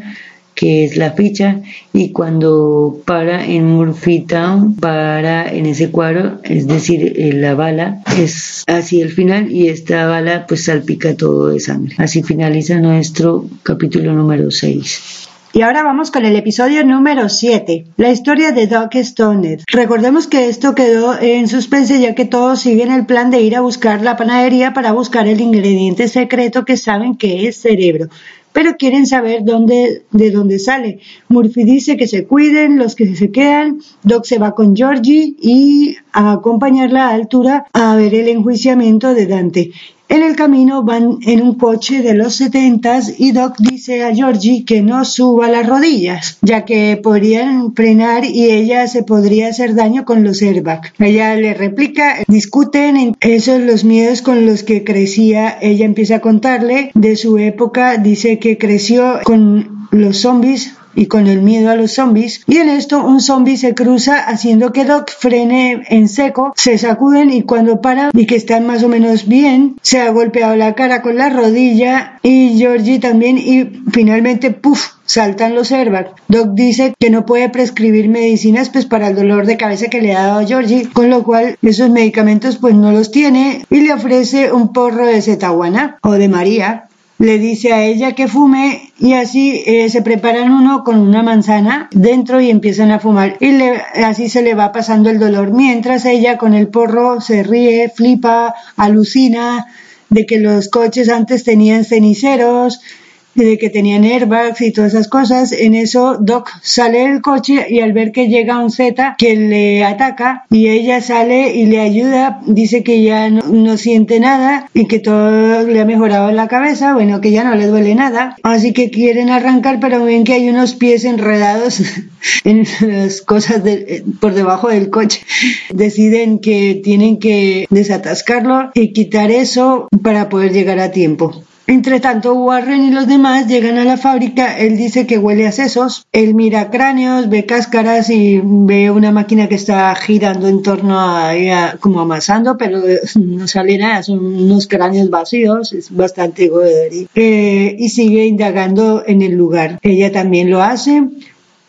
que es la ficha, y cuando para en Murphy Town, para en ese cuadro, es decir, eh, la bala, es así el final, y esta bala pues salpica todo de sangre. Así finaliza nuestro capítulo número 6. Y ahora vamos con el episodio número 7, la historia de Doc Stoner. Recordemos que esto quedó en suspense ya que todos siguen el plan de ir a buscar la panadería para buscar el ingrediente secreto que saben que es cerebro pero quieren saber dónde, de dónde sale. Murphy dice que se cuiden los que se quedan. Doc se va con Georgie y a acompañarla a altura a ver el enjuiciamiento de Dante. En el camino van en un coche de los setentas y Doc dice a Georgie que no suba las rodillas, ya que podrían frenar y ella se podría hacer daño con los airbags. Ella le replica, discuten esos los miedos con los que crecía. Ella empieza a contarle de su época, dice que creció con los zombies y con el miedo a los zombies. Y en esto un zombie se cruza haciendo que Doc frene en seco, se sacuden y cuando para y que están más o menos bien, se ha golpeado la cara con la rodilla y Georgie también y finalmente puff saltan los airbags. Doc dice que no puede prescribir medicinas pues para el dolor de cabeza que le ha dado Georgie, con lo cual esos medicamentos pues no los tiene y le ofrece un porro de cetaguana o de María le dice a ella que fume y así eh, se preparan uno con una manzana dentro y empiezan a fumar. Y así se le va pasando el dolor. Mientras ella con el porro se ríe, flipa, alucina de que los coches antes tenían ceniceros, de que tenían airbags y todas esas cosas. En eso Doc sale del coche y al ver que llega un Z que le ataca y ella sale y le ayuda, dice que ya no, siente nada y que todo le ha mejorado en la cabeza, bueno, que ya no le duele nada. Así que quieren arrancar, pero ven que hay unos pies enredados en las cosas por debajo del coche. Deciden que tienen que desatascarlo y quitar eso para poder llegar a tiempo. Entre tanto, Warren y los demás llegan a la fábrica. Él dice que huele a sesos. Él mira cráneos, ve cáscaras y ve una máquina que está girando en torno a ella, como amasando, pero no sale nada. Son unos cráneos vacíos. Es bastante goderí. Eh, y sigue indagando en el lugar. Ella también lo hace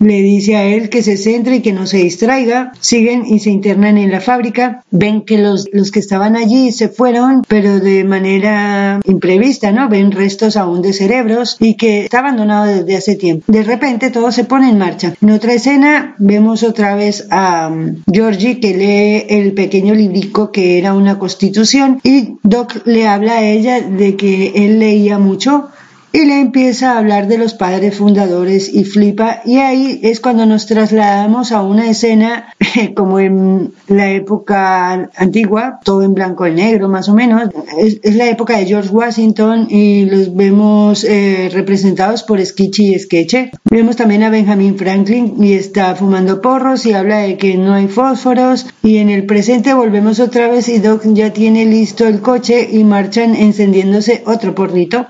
le dice a él que se centre y que no se distraiga. Siguen y se internan en la fábrica. Ven que los, los que estaban allí se fueron, pero de manera imprevista, ¿no? Ven restos aún de cerebros y que está abandonado desde hace tiempo. De repente todo se pone en marcha. En otra escena vemos otra vez a um, Georgie que lee el pequeño librico que era una constitución y Doc le habla a ella de que él leía mucho y le empieza a hablar de los padres fundadores y flipa y ahí es cuando nos trasladamos a una escena como en la época antigua, todo en blanco y negro más o menos, es, la época de George Washington y los vemos eh, representados por Sketchy y Sketche. Vemos también a Benjamin Franklin y está fumando porros y habla de que no hay fósforos y en el presente volvemos otra vez y Doc ya tiene listo el coche y marchan encendiéndose otro porrito.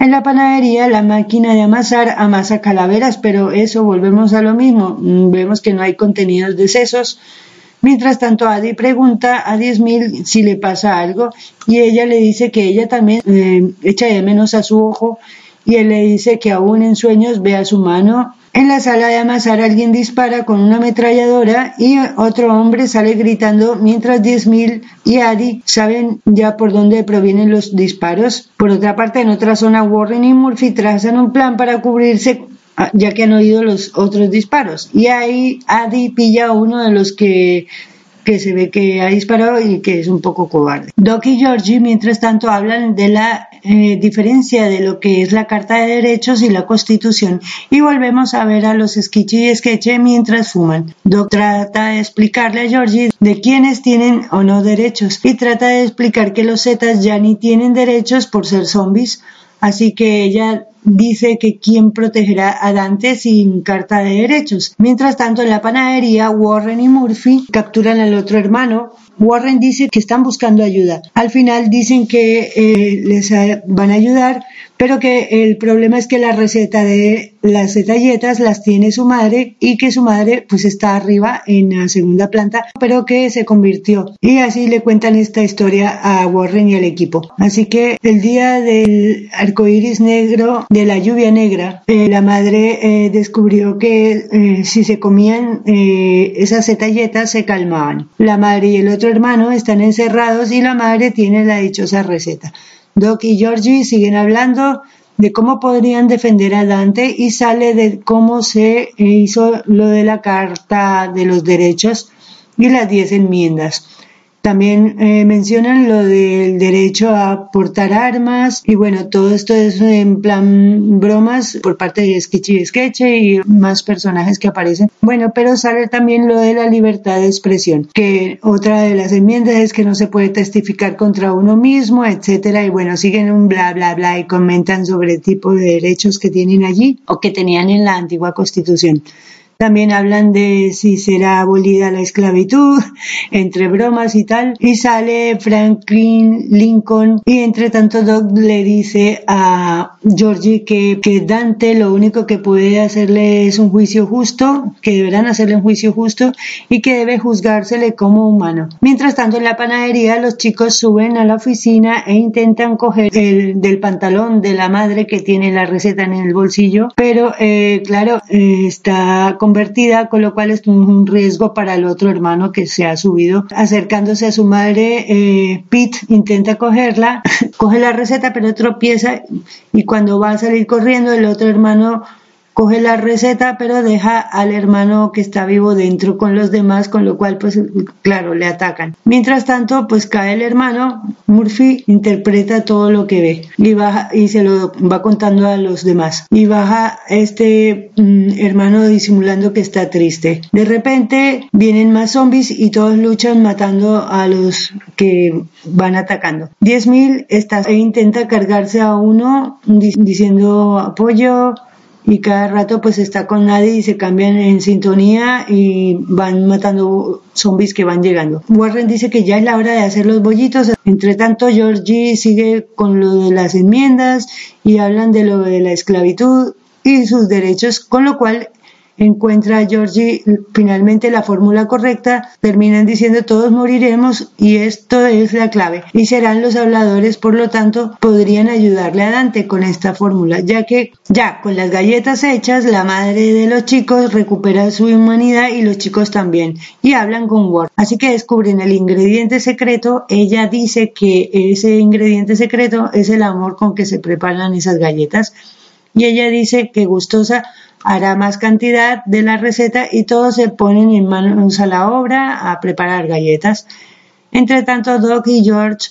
En la panadería la máquina de amasar amasa calaveras, pero eso volvemos a lo mismo. Mm, vemos que no hay contenidos de sesos. Mientras tanto, Adi pregunta a 10.000 si le pasa algo y ella le dice que ella también eh, echa de menos a su ojo y él le dice que aún en sueños ve a su mano en la sala de amasar alguien dispara con una ametralladora y otro hombre sale gritando mientras 10.000 y Adi saben ya por dónde provienen los disparos. Por otra parte, en otra zona, Warren y Murphy trazan un plan para cubrirse ah, ya que han oído los otros disparos. Y ahí Adi pilla a uno de los que que se ve que ha disparado y que es un poco cobarde. Doc y Georgie, mientras tanto, hablan de la eh, diferencia de lo que es la Carta de Derechos y la Constitución y volvemos a ver a los Sketchy y Sketche mientras fuman. Doc trata de explicarle a Georgie de quiénes tienen o no derechos y trata de explicar que los Zetas ya ni tienen derechos por ser zombies Así que ella dice que quién protegerá a Dante sin carta de derechos. Mientras tanto, en la panadería, Warren y Murphy capturan al otro hermano. Warren dice que están buscando ayuda. Al final dicen que eh, les van a ayudar, pero que el problema es que la receta de las detalletas las tiene su madre y que su madre pues está arriba en la segunda planta, pero que se convirtió. Y así le cuentan esta historia a Warren y al equipo. Así que el día del arco iris negro, de la lluvia negra, eh, la madre eh, descubrió que eh, si se comían esas detalletas se calmaban. La madre y el otro hermano están encerrados y la madre tiene la dichosa receta. Doc y Georgie siguen hablando de cómo podrían defender a Dante y sale de cómo se hizo lo de la Carta de los Derechos y las diez enmiendas. También eh, mencionan lo del derecho a portar armas y bueno, todo esto es en plan bromas por parte de Sketchy Sketch y más personajes que aparecen. Bueno, pero sale también lo de la libertad de expresión, que otra de las enmiendas es que no se puede testificar contra uno mismo, etcétera, y bueno, siguen un bla bla bla y comentan sobre el tipo de derechos que tienen allí o que tenían en la antigua constitución. También hablan de si será abolida la esclavitud, entre bromas y tal. Y sale Franklin Lincoln y entre tanto Doc le dice a Georgie que, que Dante lo único que puede hacerle es un juicio justo, que deberán hacerle un juicio justo y que debe juzgársele como humano. Mientras tanto en la panadería los chicos suben a la oficina e intentan coger el del pantalón de la madre que tiene la receta en el bolsillo, pero eh, claro, eh, está convertida, con lo cual es un riesgo para el otro hermano que se ha subido. Acercándose a su madre, eh, Pete intenta cogerla, coge la receta pero tropieza y cuando va a salir corriendo el otro hermano coge la receta pero deja al hermano que está vivo dentro con los demás con lo cual pues claro le atacan. Mientras tanto pues cae el hermano Murphy interpreta todo lo que ve y baja y se lo va contando a los demás. Y baja este mm, hermano disimulando que está triste. De repente vienen más zombies y todos luchan matando a los que van atacando. 10.000 está e intenta cargarse a uno diciendo apoyo y cada rato pues está con nadie y se cambian en sintonía y van matando zombies que van llegando. Warren dice que ya es la hora de hacer los bollitos. Entre tanto, Georgie sigue con lo de las enmiendas y hablan de lo de la esclavitud y sus derechos, con lo cual encuentra a Georgie finalmente la fórmula correcta, terminan diciendo todos moriremos y esto es la clave. Y serán los habladores, por lo tanto, podrían ayudarle a Dante con esta fórmula, ya que ya con las galletas hechas, la madre de los chicos recupera su humanidad y los chicos también, y hablan con Ward. Así que descubren el ingrediente secreto, ella dice que ese ingrediente secreto es el amor con que se preparan esas galletas. Y ella dice que gustosa hará más cantidad de la receta y todos se ponen en manos a la obra a preparar galletas. Entre tanto, Doc y George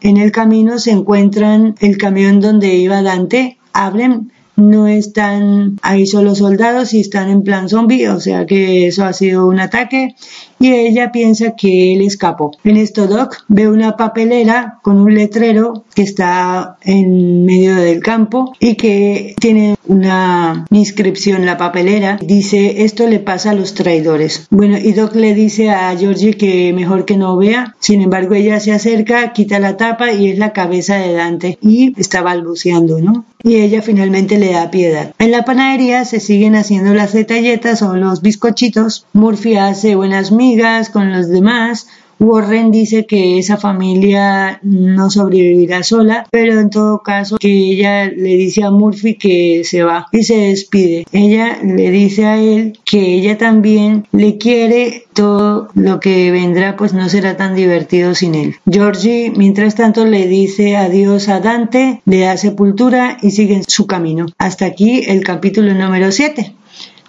en el camino se encuentran el camión donde iba Dante, abren no están ahí solo soldados y están en plan zombie, o sea que eso ha sido un ataque y ella piensa que él escapó. En esto Doc ve una papelera con un letrero que está en medio del campo y que tiene una inscripción en la papelera. Dice, esto le pasa a los traidores. Bueno, y Doc le dice a Georgie que mejor que no vea. Sin embargo, ella se acerca, quita la tapa y es la cabeza de Dante y está balbuceando, ¿no? Y ella finalmente le da piedad. En la panadería se siguen haciendo las detalletas o los bizcochitos. Murphy hace buenas migas con los demás. Warren dice que esa familia no sobrevivirá sola, pero en todo caso que ella le dice a Murphy que se va y se despide. Ella le dice a él que ella también le quiere, todo lo que vendrá pues no será tan divertido sin él. Georgie, mientras tanto, le dice adiós a Dante, le da sepultura y sigue su camino. Hasta aquí el capítulo número 7.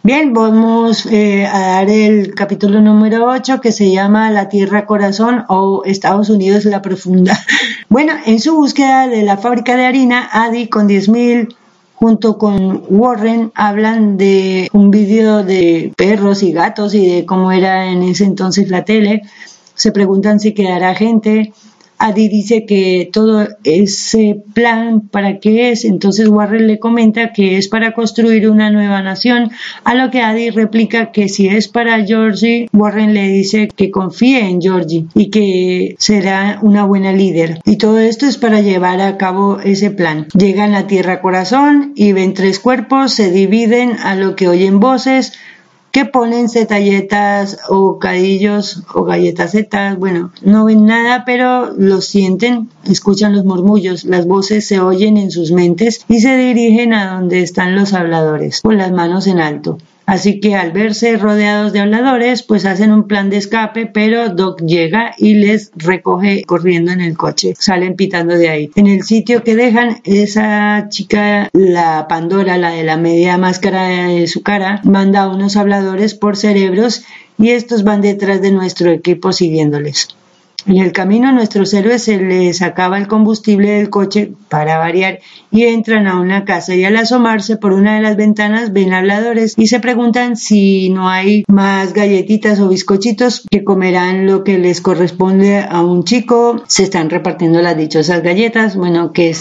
Bien, vamos eh, a dar el capítulo número 8 que se llama La Tierra Corazón o Estados Unidos la Profunda. Bueno, en su búsqueda de la fábrica de harina, Adi con 10.000 junto con Warren hablan de un vídeo de perros y gatos y de cómo era en ese entonces la tele. Se preguntan si quedará gente. Adi dice que todo ese plan para qué es, entonces Warren le comenta que es para construir una nueva nación, a lo que Adi replica que si es para Georgie, Warren le dice que confíe en Georgie y que será una buena líder. Y todo esto es para llevar a cabo ese plan. Llegan a Tierra Corazón y ven tres cuerpos, se dividen a lo que oyen voces, que ponen zetalletas o cadillos o galletas zetas, bueno, no ven nada, pero lo sienten, escuchan los murmullos, las voces se oyen en sus mentes y se dirigen a donde están los habladores, con las manos en alto. Así que al verse rodeados de habladores, pues hacen un plan de escape, pero Doc llega y les recoge corriendo en el coche. Salen pitando de ahí. En el sitio que dejan, esa chica, la Pandora, la de la media máscara de su cara, manda a unos habladores por cerebros y estos van detrás de nuestro equipo siguiéndoles. En el camino nuestros héroes se les acaba el combustible del coche para variar y entran a una casa y al asomarse por una de las ventanas ven habladores y se preguntan si no hay más galletitas o bizcochitos que comerán lo que les corresponde a un chico. Se están repartiendo las dichosas galletas, bueno, que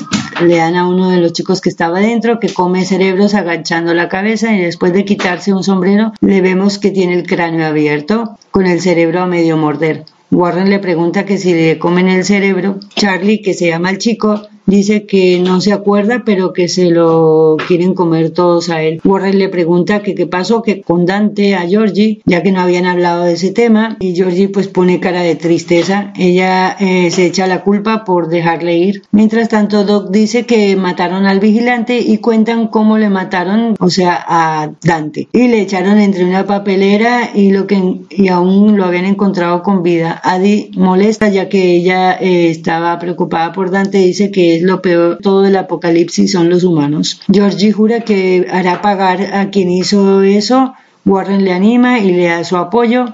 le dan a uno de los chicos que estaba dentro que come cerebros agachando la cabeza y después de quitarse un sombrero le vemos que tiene el cráneo abierto con el cerebro a medio morder. Warren le pregunta que si le comen el cerebro. Charlie, que se llama el chico, dice que no se acuerda, pero que se lo quieren comer todos a él. Warren le pregunta que qué pasó que con Dante a Georgie, ya que no habían hablado de ese tema, y Georgie pues pone cara de tristeza. Ella eh, se echa la culpa por dejarle ir. Mientras tanto, Doc dice que mataron al vigilante y cuentan cómo le mataron, o sea, a Dante. Y le echaron entre una papelera y lo que y aún lo habían encontrado con vida. Adi molesta ya que ella eh, estaba preocupada por Dante, dice que es lo peor todo el apocalipsis son los humanos. Georgie jura que hará pagar a quien hizo eso. Warren le anima y le da su apoyo.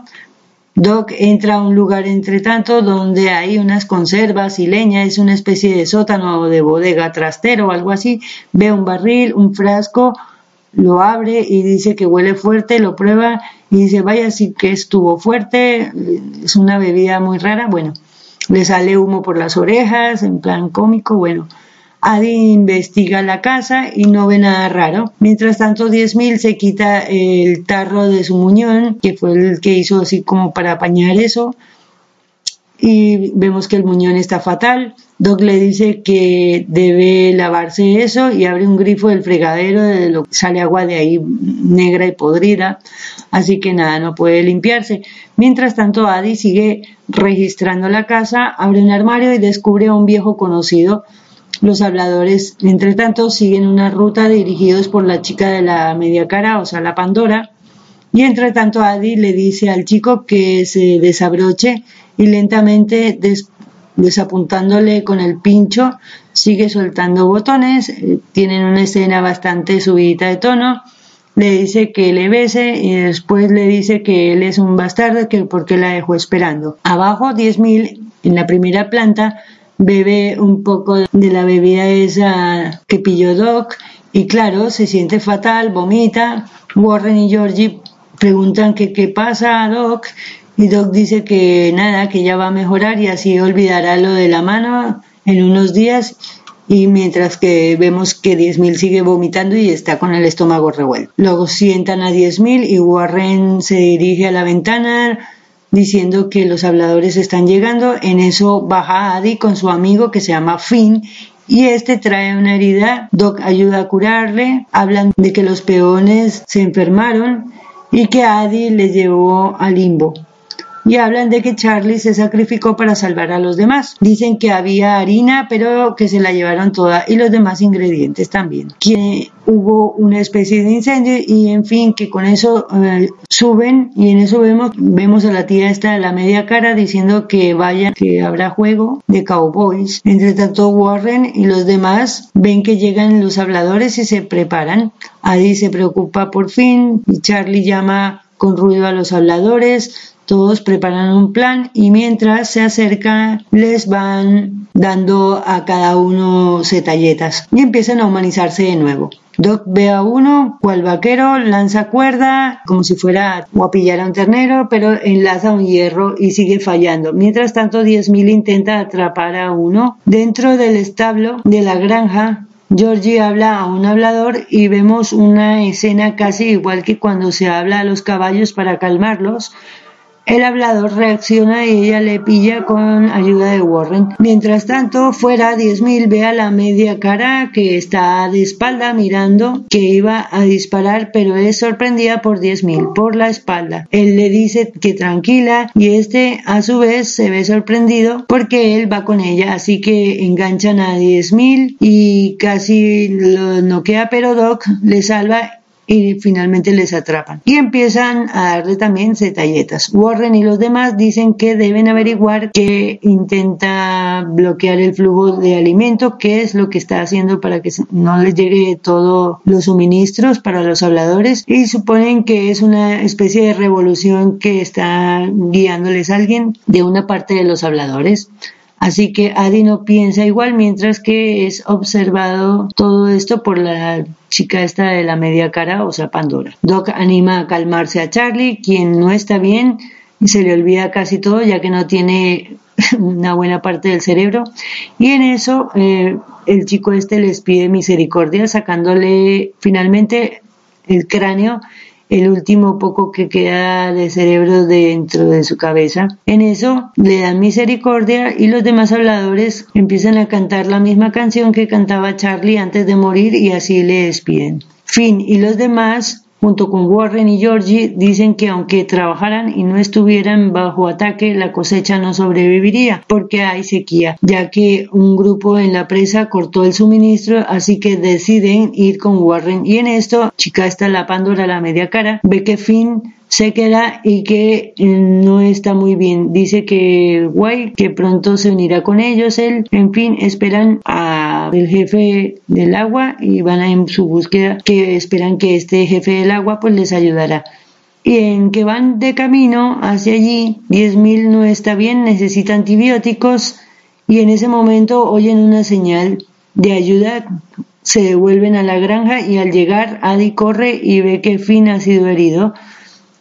Doc entra a un lugar entre tanto donde hay unas conservas y leña, es una especie de sótano o de bodega trastero o algo así. Ve un barril, un frasco, lo abre y dice que huele fuerte, lo prueba y dice, vaya, sí que estuvo fuerte, es una bebida muy rara. Bueno, le sale humo por las orejas, en plan cómico, bueno. Adi investiga la casa y no ve nada raro. Mientras tanto, 10.000 se quita el tarro de su muñón, que fue el que hizo así como para apañar eso. Y vemos que el muñón está fatal. Doc le dice que debe lavarse eso y abre un grifo del fregadero de lo que sale agua de ahí negra y podrida. Así que nada, no puede limpiarse. Mientras tanto, Adi sigue registrando la casa, abre un armario y descubre a un viejo conocido. Los habladores, entre tanto, siguen una ruta dirigidos por la chica de la media cara, o sea, la Pandora. Y entre tanto, Adi le dice al chico que se desabroche y lentamente desapuntándole con el pincho, sigue soltando botones, eh, tienen una escena bastante subida de tono, le dice que le bese y después le dice que él es un bastardo que porque la dejó esperando. Abajo 10.000 en la primera planta bebe un poco de la bebida esa que pilló Doc y claro, se siente fatal, vomita. Warren y Georgie preguntan que qué pasa a Doc y Doc dice que nada, que ya va a mejorar y así olvidará lo de la mano en unos días y mientras que vemos que 10.000 sigue vomitando y está con el estómago revuelto. Luego sientan a 10.000 y Warren se dirige a la ventana diciendo que los habladores están llegando. En eso baja Adi con su amigo que se llama Finn y este trae una herida. Doc ayuda a curarle. Hablan de que los peones se enfermaron y que Adi le llevó al limbo y hablan de que Charlie se sacrificó para salvar a los demás. Dicen que había harina, pero que se la llevaron toda y los demás ingredientes también. Que hubo una especie de incendio y en fin, que con eso eh, suben y en eso vemos, vemos a la tía esta de la media cara diciendo que vayan, que habrá juego de cowboys. Entre tanto, Warren y los demás ven que llegan los habladores y se preparan. Adi se preocupa por fin y Charlie llama con ruido a los habladores Todos preparan un plan y mientras se acercan les van dando a cada uno setalletas y empiezan a humanizarse de nuevo. Doc ve a uno, cual vaquero, lanza cuerda, como si fuera a pillar a un ternero, pero enlaza un hierro y sigue fallando. Mientras tanto, 10.000 intenta atrapar a uno. Dentro del establo de la granja, Georgie habla a un hablador y vemos una escena casi igual que cuando se habla a los caballos para calmarlos, el hablador reacciona y ella le pilla con ayuda de Warren. Mientras tanto, fuera 10.000 ve a la media cara que está de espalda mirando que iba a disparar pero es sorprendida por 10.000 por la espalda. Él le dice que tranquila y este a su vez se ve sorprendido porque él va con ella así que enganchan a 10.000 y casi lo noquea pero Doc le salva y finalmente les atrapan. Y empiezan a darle también cetalletas. Warren y los demás dicen que deben averiguar que intenta bloquear el flujo de alimento, qué es lo que está haciendo para que no les llegue todos los suministros para los habladores y suponen que es una especie de revolución que está guiándoles alguien de una parte de los habladores. Así que Adi no piensa igual mientras que es observado todo esto por la chica esta de la media cara, o sea, Pandora. Doc anima a calmarse a Charlie, quien no está bien y se le olvida casi todo ya que no tiene una buena parte del cerebro. Y en eso eh, el chico este les pide misericordia sacándole finalmente el cráneo el último poco que queda de cerebro dentro de su cabeza. En eso le dan misericordia y los demás habladores empiezan a cantar la misma canción que cantaba Charlie antes de morir y así le despiden. Finn y los demás junto con Warren y Georgie, dicen que aunque trabajaran y no estuvieran bajo ataque, la cosecha no sobreviviría porque hay sequía, ya que un grupo en la presa cortó el suministro, así que deciden ir con Warren. Y en esto, chica está la Pandora la media cara, ve que Finn se queda y que eh, no está muy bien. Dice que guay, que pronto se unirá con ellos. Él, en fin, esperan a el jefe del agua y van a en su búsqueda que esperan que este jefe del agua pues les ayudará. Y en que van de camino hacia allí, 10.000 no está bien, necesita antibióticos y en ese momento oyen una señal de ayuda se devuelven a la granja y al llegar Adi corre y ve que Finn ha sido herido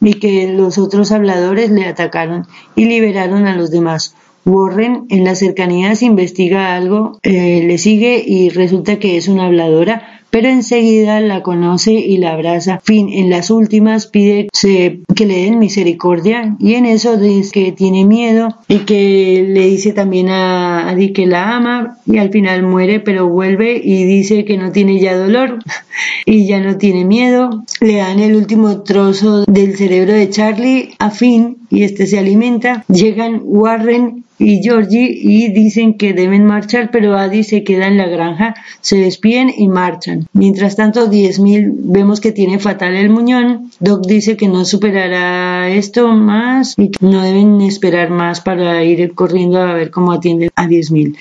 y que los otros habladores le atacaron y liberaron a los demás. Warren en las cercanías investiga algo, eh, le sigue y resulta que es una habladora pero enseguida la conoce y la abraza. Fin, en las últimas pide que le den misericordia y en eso dice que tiene miedo y que le dice también a Adi que la ama y al final muere pero vuelve y dice que no tiene ya dolor y ya no tiene miedo. Le dan el último trozo del cerebro de Charlie a Finn y este se alimenta. Llegan Warren y Georgie y dicen que deben marchar, pero Adi se queda en la granja, se despiden y marchan. Mientras tanto, 10.000 vemos que tiene fatal el muñón. Doc dice que no superará esto más y que no deben esperar más para ir corriendo a ver cómo atienden a 10.000.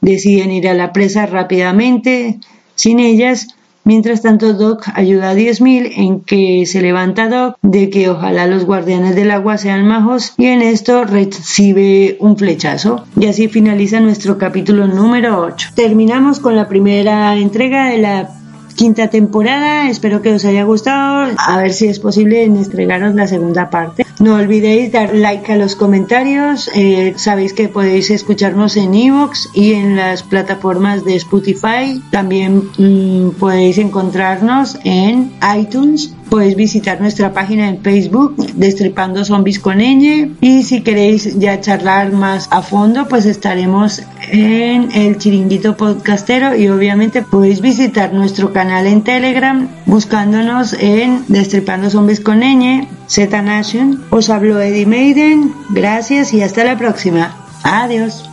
Deciden ir a la presa rápidamente, sin ellas, Mientras tanto, Doc ayuda a 10.000 en que se levanta Doc de que ojalá los guardianes del agua sean majos y en esto recibe un flechazo. Y así finaliza nuestro capítulo número 8. Terminamos con la primera entrega de la quinta temporada. Espero que os haya gustado. A ver si es posible entregaros la segunda parte. No olvidéis dar like a los comentarios. Eh, sabéis que podéis escucharnos en Evox y en las plataformas de Spotify. También mm, podéis encontrarnos en iTunes podéis visitar nuestra página en Facebook, Destripando Zombies con Ñ. Y si queréis ya charlar más a fondo, pues estaremos en el Chiringuito Podcastero y obviamente podéis visitar nuestro canal en Telegram buscándonos en Destripando Zombies con Ñ, Z Nation. Os hablo Eddie Maiden, gracias y hasta la próxima. Adiós.